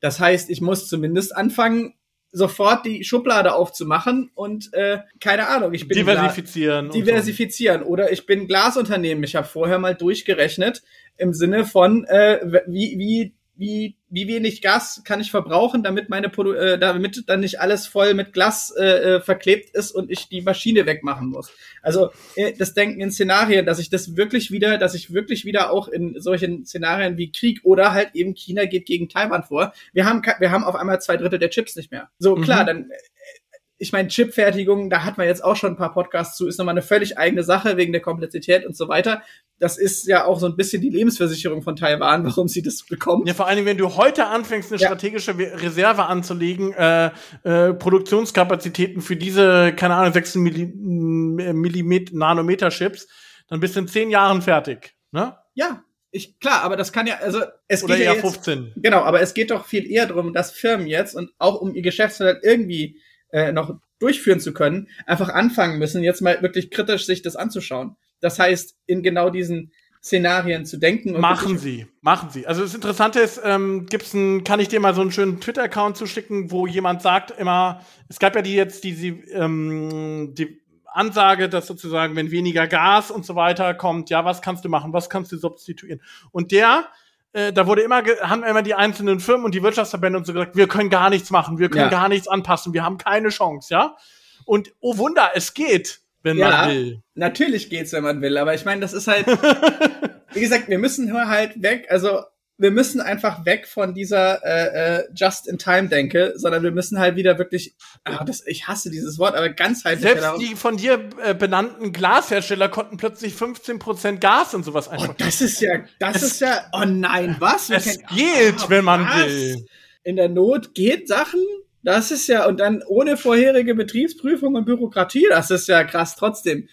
Das heißt, ich muss zumindest anfangen, sofort die Schublade aufzumachen und äh, keine Ahnung, ich bin diversifizieren. Gla diversifizieren oder ich bin Glasunternehmen. Ich habe vorher mal durchgerechnet im Sinne von äh, wie wie wie, wie wenig Gas kann ich verbrauchen, damit meine Produ äh, damit dann nicht alles voll mit Glas äh, äh, verklebt ist und ich die Maschine wegmachen muss. Also äh, das Denken in Szenarien, dass ich das wirklich wieder, dass ich wirklich wieder auch in solchen Szenarien wie Krieg oder halt eben China geht gegen Taiwan vor. Wir haben wir haben auf einmal zwei Drittel der Chips nicht mehr. So klar, mhm. dann ich meine, Chipfertigung, da hat man jetzt auch schon ein paar Podcasts zu, ist nochmal eine völlig eigene Sache wegen der Komplexität und so weiter. Das ist ja auch so ein bisschen die Lebensversicherung von Taiwan, warum sie das bekommen. Ja, vor allen Dingen, wenn du heute anfängst, eine ja. strategische Reserve anzulegen, äh, äh, Produktionskapazitäten für diese, keine Ahnung, 16 Millimeter Nanometer Chips, dann bist du in zehn Jahren fertig, ne? Ja, ich, klar, aber das kann ja, also es Oder geht eher ja jetzt, 15. Genau, aber es geht doch viel eher darum, dass Firmen jetzt und auch um ihr Geschäftsmodell irgendwie äh, noch durchführen zu können, einfach anfangen müssen, jetzt mal wirklich kritisch sich das anzuschauen. Das heißt, in genau diesen Szenarien zu denken. machen Sie, machen Sie. Also das Interessante ist, ähm, gibt's ein, kann ich dir mal so einen schönen Twitter-Account zuschicken, wo jemand sagt immer, es gab ja die jetzt diese ähm, die Ansage, dass sozusagen, wenn weniger Gas und so weiter kommt, ja, was kannst du machen, was kannst du substituieren? Und der äh, da wurde immer, haben immer die einzelnen Firmen und die Wirtschaftsverbände und so gesagt, wir können gar nichts machen, wir können ja. gar nichts anpassen, wir haben keine Chance, ja. Und oh Wunder, es geht, wenn ja, man will. Natürlich geht's, wenn man will, aber ich meine, das ist halt, wie gesagt, wir müssen nur halt weg, also wir müssen einfach weg von dieser äh, äh, Just-in-Time-Denke, sondern wir müssen halt wieder wirklich, ah, das, ich hasse dieses Wort, aber ganzheitlich. Selbst die von dir äh, benannten Glashersteller konnten plötzlich 15% Gas und sowas einfach. Oh, das ist ja, das es, ist ja, oh nein, was? Wir es kennen, geht, oh, wenn man was? will. In der Not geht Sachen, das ist ja, und dann ohne vorherige Betriebsprüfung und Bürokratie, das ist ja krass trotzdem.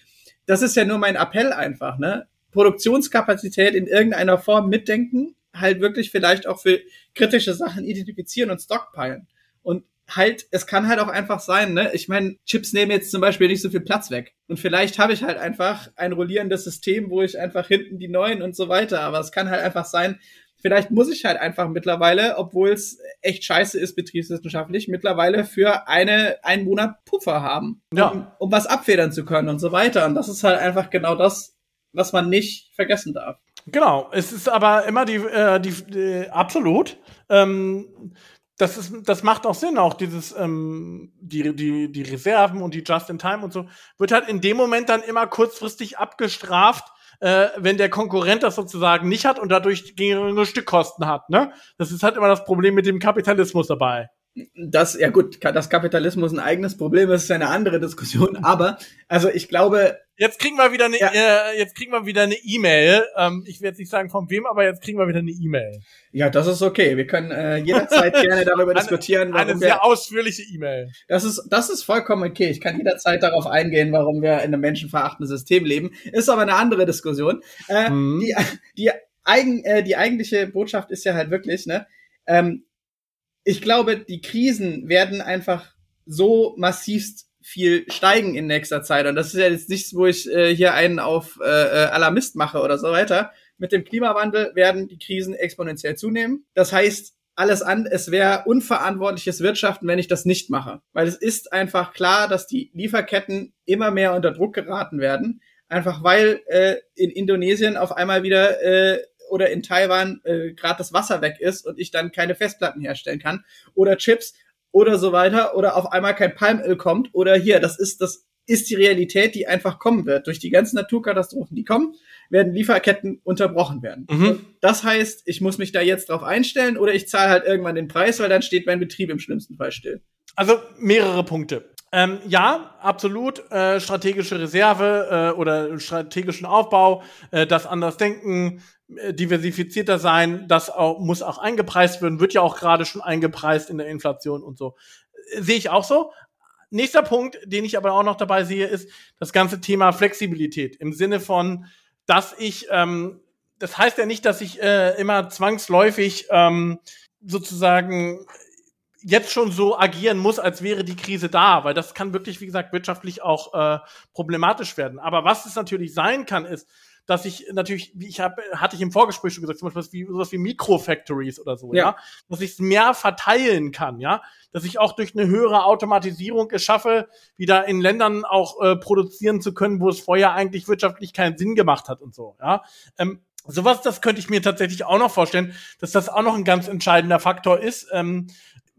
Das ist ja nur mein Appell einfach, ne? Produktionskapazität in irgendeiner Form mitdenken halt wirklich vielleicht auch für kritische Sachen identifizieren und stockpilen. Und halt, es kann halt auch einfach sein, ne? Ich meine, Chips nehmen jetzt zum Beispiel nicht so viel Platz weg. Und vielleicht habe ich halt einfach ein rollierendes System, wo ich einfach hinten die neuen und so weiter. Aber es kann halt einfach sein, vielleicht muss ich halt einfach mittlerweile, obwohl es echt scheiße ist, betriebswissenschaftlich, mittlerweile für eine, einen Monat Puffer haben. Ja. Um, was abfedern zu können und so weiter. Und das ist halt einfach genau das, was man nicht vergessen darf. Genau, es ist aber immer die, äh, die, die absolut. Ähm, das ist, das macht auch Sinn, auch dieses, ähm, die, die, die Reserven und die Just-in-Time und so, wird halt in dem Moment dann immer kurzfristig abgestraft, äh, wenn der Konkurrent das sozusagen nicht hat und dadurch geringere Stückkosten hat, ne? Das ist halt immer das Problem mit dem Kapitalismus dabei das, ja gut, dass Kapitalismus ein eigenes Problem ist, ist eine andere Diskussion. Aber, also ich glaube. Jetzt kriegen wir wieder eine, ja. äh, jetzt kriegen wir wieder eine E-Mail. Ähm, ich werde jetzt nicht sagen von wem, aber jetzt kriegen wir wieder eine E-Mail. Ja, das ist okay. Wir können äh, jederzeit gerne darüber eine, diskutieren. Warum eine sehr wir, ausführliche E-Mail. Das ist, das ist vollkommen okay. Ich kann jederzeit darauf eingehen, warum wir in einem menschenverachtenden System leben. Ist aber eine andere Diskussion. Äh, mhm. Die, die, eigen, äh, die eigentliche Botschaft ist ja halt wirklich, ne? Ähm, ich glaube, die Krisen werden einfach so massivst viel steigen in nächster Zeit. Und das ist ja jetzt nichts, wo ich äh, hier einen auf äh, äh, Alarmist mache oder so weiter. Mit dem Klimawandel werden die Krisen exponentiell zunehmen. Das heißt, alles an, es wäre unverantwortliches Wirtschaften, wenn ich das nicht mache. Weil es ist einfach klar, dass die Lieferketten immer mehr unter Druck geraten werden. Einfach weil äh, in Indonesien auf einmal wieder äh, oder in Taiwan äh, gerade das Wasser weg ist und ich dann keine Festplatten herstellen kann oder Chips oder so weiter oder auf einmal kein Palmöl kommt oder hier, das ist das ist die Realität, die einfach kommen wird. Durch die ganzen Naturkatastrophen, die kommen, werden Lieferketten unterbrochen werden. Mhm. Das heißt, ich muss mich da jetzt drauf einstellen oder ich zahle halt irgendwann den Preis, weil dann steht mein Betrieb im schlimmsten Fall still. Also mehrere Punkte. Ähm, ja, absolut. Äh, strategische Reserve äh, oder strategischen Aufbau, äh, das anders denken, äh, diversifizierter sein, das auch, muss auch eingepreist werden, wird ja auch gerade schon eingepreist in der Inflation und so. Äh, sehe ich auch so. Nächster Punkt, den ich aber auch noch dabei sehe, ist das ganze Thema Flexibilität im Sinne von, dass ich, ähm, das heißt ja nicht, dass ich äh, immer zwangsläufig ähm, sozusagen jetzt schon so agieren muss, als wäre die Krise da, weil das kann wirklich, wie gesagt, wirtschaftlich auch äh, problematisch werden. Aber was es natürlich sein kann, ist, dass ich natürlich, wie ich habe, hatte ich im Vorgespräch schon gesagt, zum Beispiel wie, sowas wie Mikrofactories oder so, ja, ja? dass ich es mehr verteilen kann, ja, dass ich auch durch eine höhere Automatisierung es schaffe, wieder in Ländern auch äh, produzieren zu können, wo es vorher eigentlich wirtschaftlich keinen Sinn gemacht hat und so, ja. Ähm, Sowas, das könnte ich mir tatsächlich auch noch vorstellen, dass das auch noch ein ganz entscheidender Faktor ist. Ähm,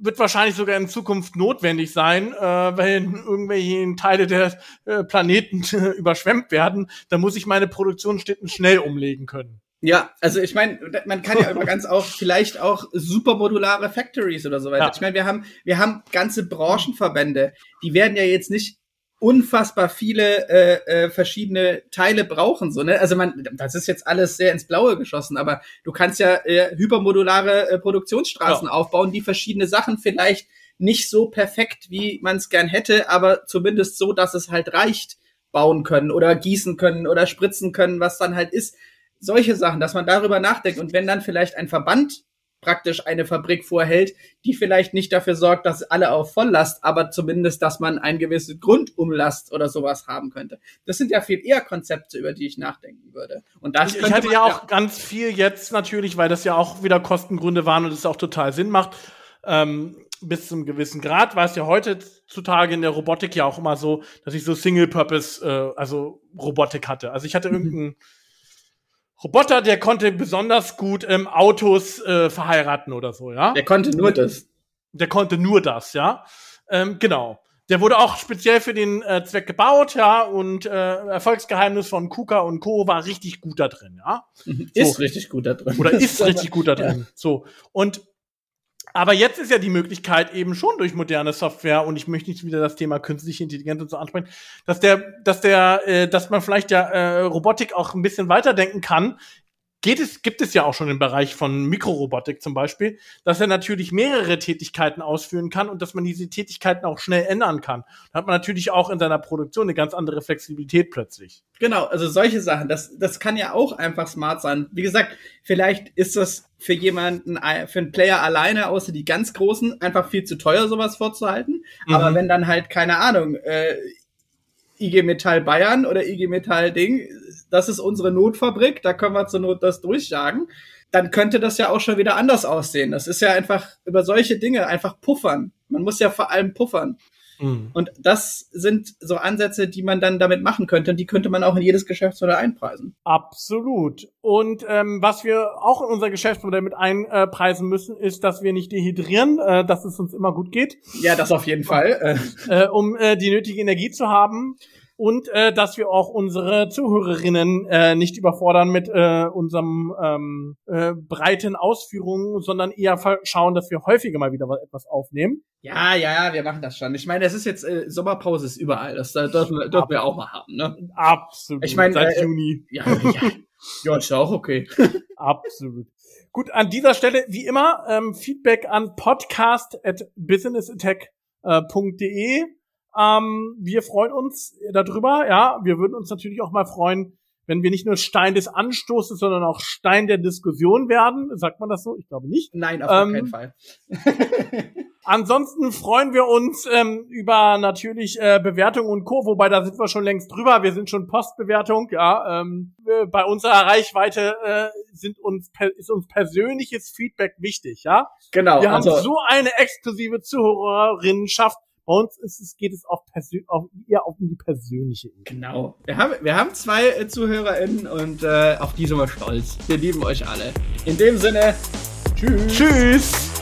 wird wahrscheinlich sogar in Zukunft notwendig sein, äh, wenn irgendwelche Teile des äh, Planeten überschwemmt werden, dann muss ich meine Produktionsstätten schnell umlegen können. Ja, also ich meine, man kann ja immer ganz auch vielleicht auch supermodulare Factories oder so weiter. Ja. Ich meine, wir haben wir haben ganze Branchenverbände, die werden ja jetzt nicht unfassbar viele äh, äh, verschiedene Teile brauchen. So, ne? Also man, das ist jetzt alles sehr ins Blaue geschossen, aber du kannst ja äh, hypermodulare äh, Produktionsstraßen ja. aufbauen, die verschiedene Sachen vielleicht nicht so perfekt, wie man es gern hätte, aber zumindest so, dass es halt reicht, bauen können oder gießen können oder spritzen können, was dann halt ist. Solche Sachen, dass man darüber nachdenkt und wenn dann vielleicht ein Verband praktisch eine Fabrik vorhält, die vielleicht nicht dafür sorgt, dass alle auf Volllast, aber zumindest, dass man ein gewisses Grundumlast oder sowas haben könnte. Das sind ja viel eher Konzepte, über die ich nachdenken würde. Und das ich, ich hatte ja auch ganz viel jetzt natürlich, weil das ja auch wieder Kostengründe waren und es auch total Sinn macht. Ähm, bis zum gewissen Grad war es ja heutzutage in der Robotik ja auch immer so, dass ich so Single-Purpose, äh, also Robotik hatte. Also ich hatte mhm. Roboter, der konnte besonders gut ähm, Autos äh, verheiraten oder so, ja. Der konnte nur das. Der konnte nur das, ja. Ähm, genau. Der wurde auch speziell für den äh, Zweck gebaut, ja, und äh, Erfolgsgeheimnis von Kuka und Co. war richtig gut da drin, ja. Mhm. Ist so. richtig gut da drin. Oder ist richtig gut da drin. Ja. So. Und aber jetzt ist ja die Möglichkeit eben schon durch moderne Software und ich möchte nicht wieder das Thema künstliche Intelligenz und so ansprechen, dass der, dass der, äh, dass man vielleicht ja äh, Robotik auch ein bisschen weiterdenken kann geht es, gibt es ja auch schon im Bereich von Mikrorobotik zum Beispiel, dass er natürlich mehrere Tätigkeiten ausführen kann und dass man diese Tätigkeiten auch schnell ändern kann. Da hat man natürlich auch in seiner Produktion eine ganz andere Flexibilität plötzlich. Genau, also solche Sachen, das, das kann ja auch einfach smart sein. Wie gesagt, vielleicht ist das für jemanden, für einen Player alleine, außer die ganz Großen, einfach viel zu teuer, sowas vorzuhalten. Mhm. Aber wenn dann halt, keine Ahnung, äh, IG Metall Bayern oder IG Metall Ding das ist unsere Notfabrik, da können wir zur Not das durchjagen, dann könnte das ja auch schon wieder anders aussehen. Das ist ja einfach über solche Dinge einfach puffern. Man muss ja vor allem puffern. Mhm. Und das sind so Ansätze, die man dann damit machen könnte. Und die könnte man auch in jedes Geschäftsmodell einpreisen. Absolut. Und ähm, was wir auch in unser Geschäftsmodell mit einpreisen müssen, ist, dass wir nicht dehydrieren, äh, dass es uns immer gut geht. Ja, das auf jeden Fall. Äh, um äh, die nötige Energie zu haben und äh, dass wir auch unsere Zuhörerinnen äh, nicht überfordern mit äh, unserem ähm, äh, breiten Ausführungen, sondern eher schauen, dass wir häufiger mal wieder etwas aufnehmen. Ja, ja, ja, wir machen das schon. Ich meine, es ist jetzt äh, Sommerpause ist überall. Das, das dürfen, wir, dürfen wir auch mal haben, ne? Absolut. Ich meine, seit äh, Juni. Ja, ja. ja, ist auch okay. Absolut. Gut, an dieser Stelle wie immer ähm, Feedback an podcast at businessattack.de. Ähm, wir freuen uns darüber, ja. Wir würden uns natürlich auch mal freuen, wenn wir nicht nur Stein des Anstoßes, sondern auch Stein der Diskussion werden. Sagt man das so? Ich glaube nicht. Nein, auf ähm, keinen Fall. ansonsten freuen wir uns ähm, über natürlich äh, Bewertung und Co. Wobei da sind wir schon längst drüber. Wir sind schon Postbewertung. Ja, ähm, bei unserer Reichweite äh, sind uns ist uns persönliches Feedback wichtig. Ja, genau. Wir also haben so eine exklusive Zuhörerinnenschaft uns ist es, geht es auf, auf eher auf die persönliche Ebene. Genau. Wir haben, wir haben zwei äh, ZuhörerInnen und äh, auf die sind wir stolz. Wir lieben euch alle. In dem Sinne, tschüss. Tschüss.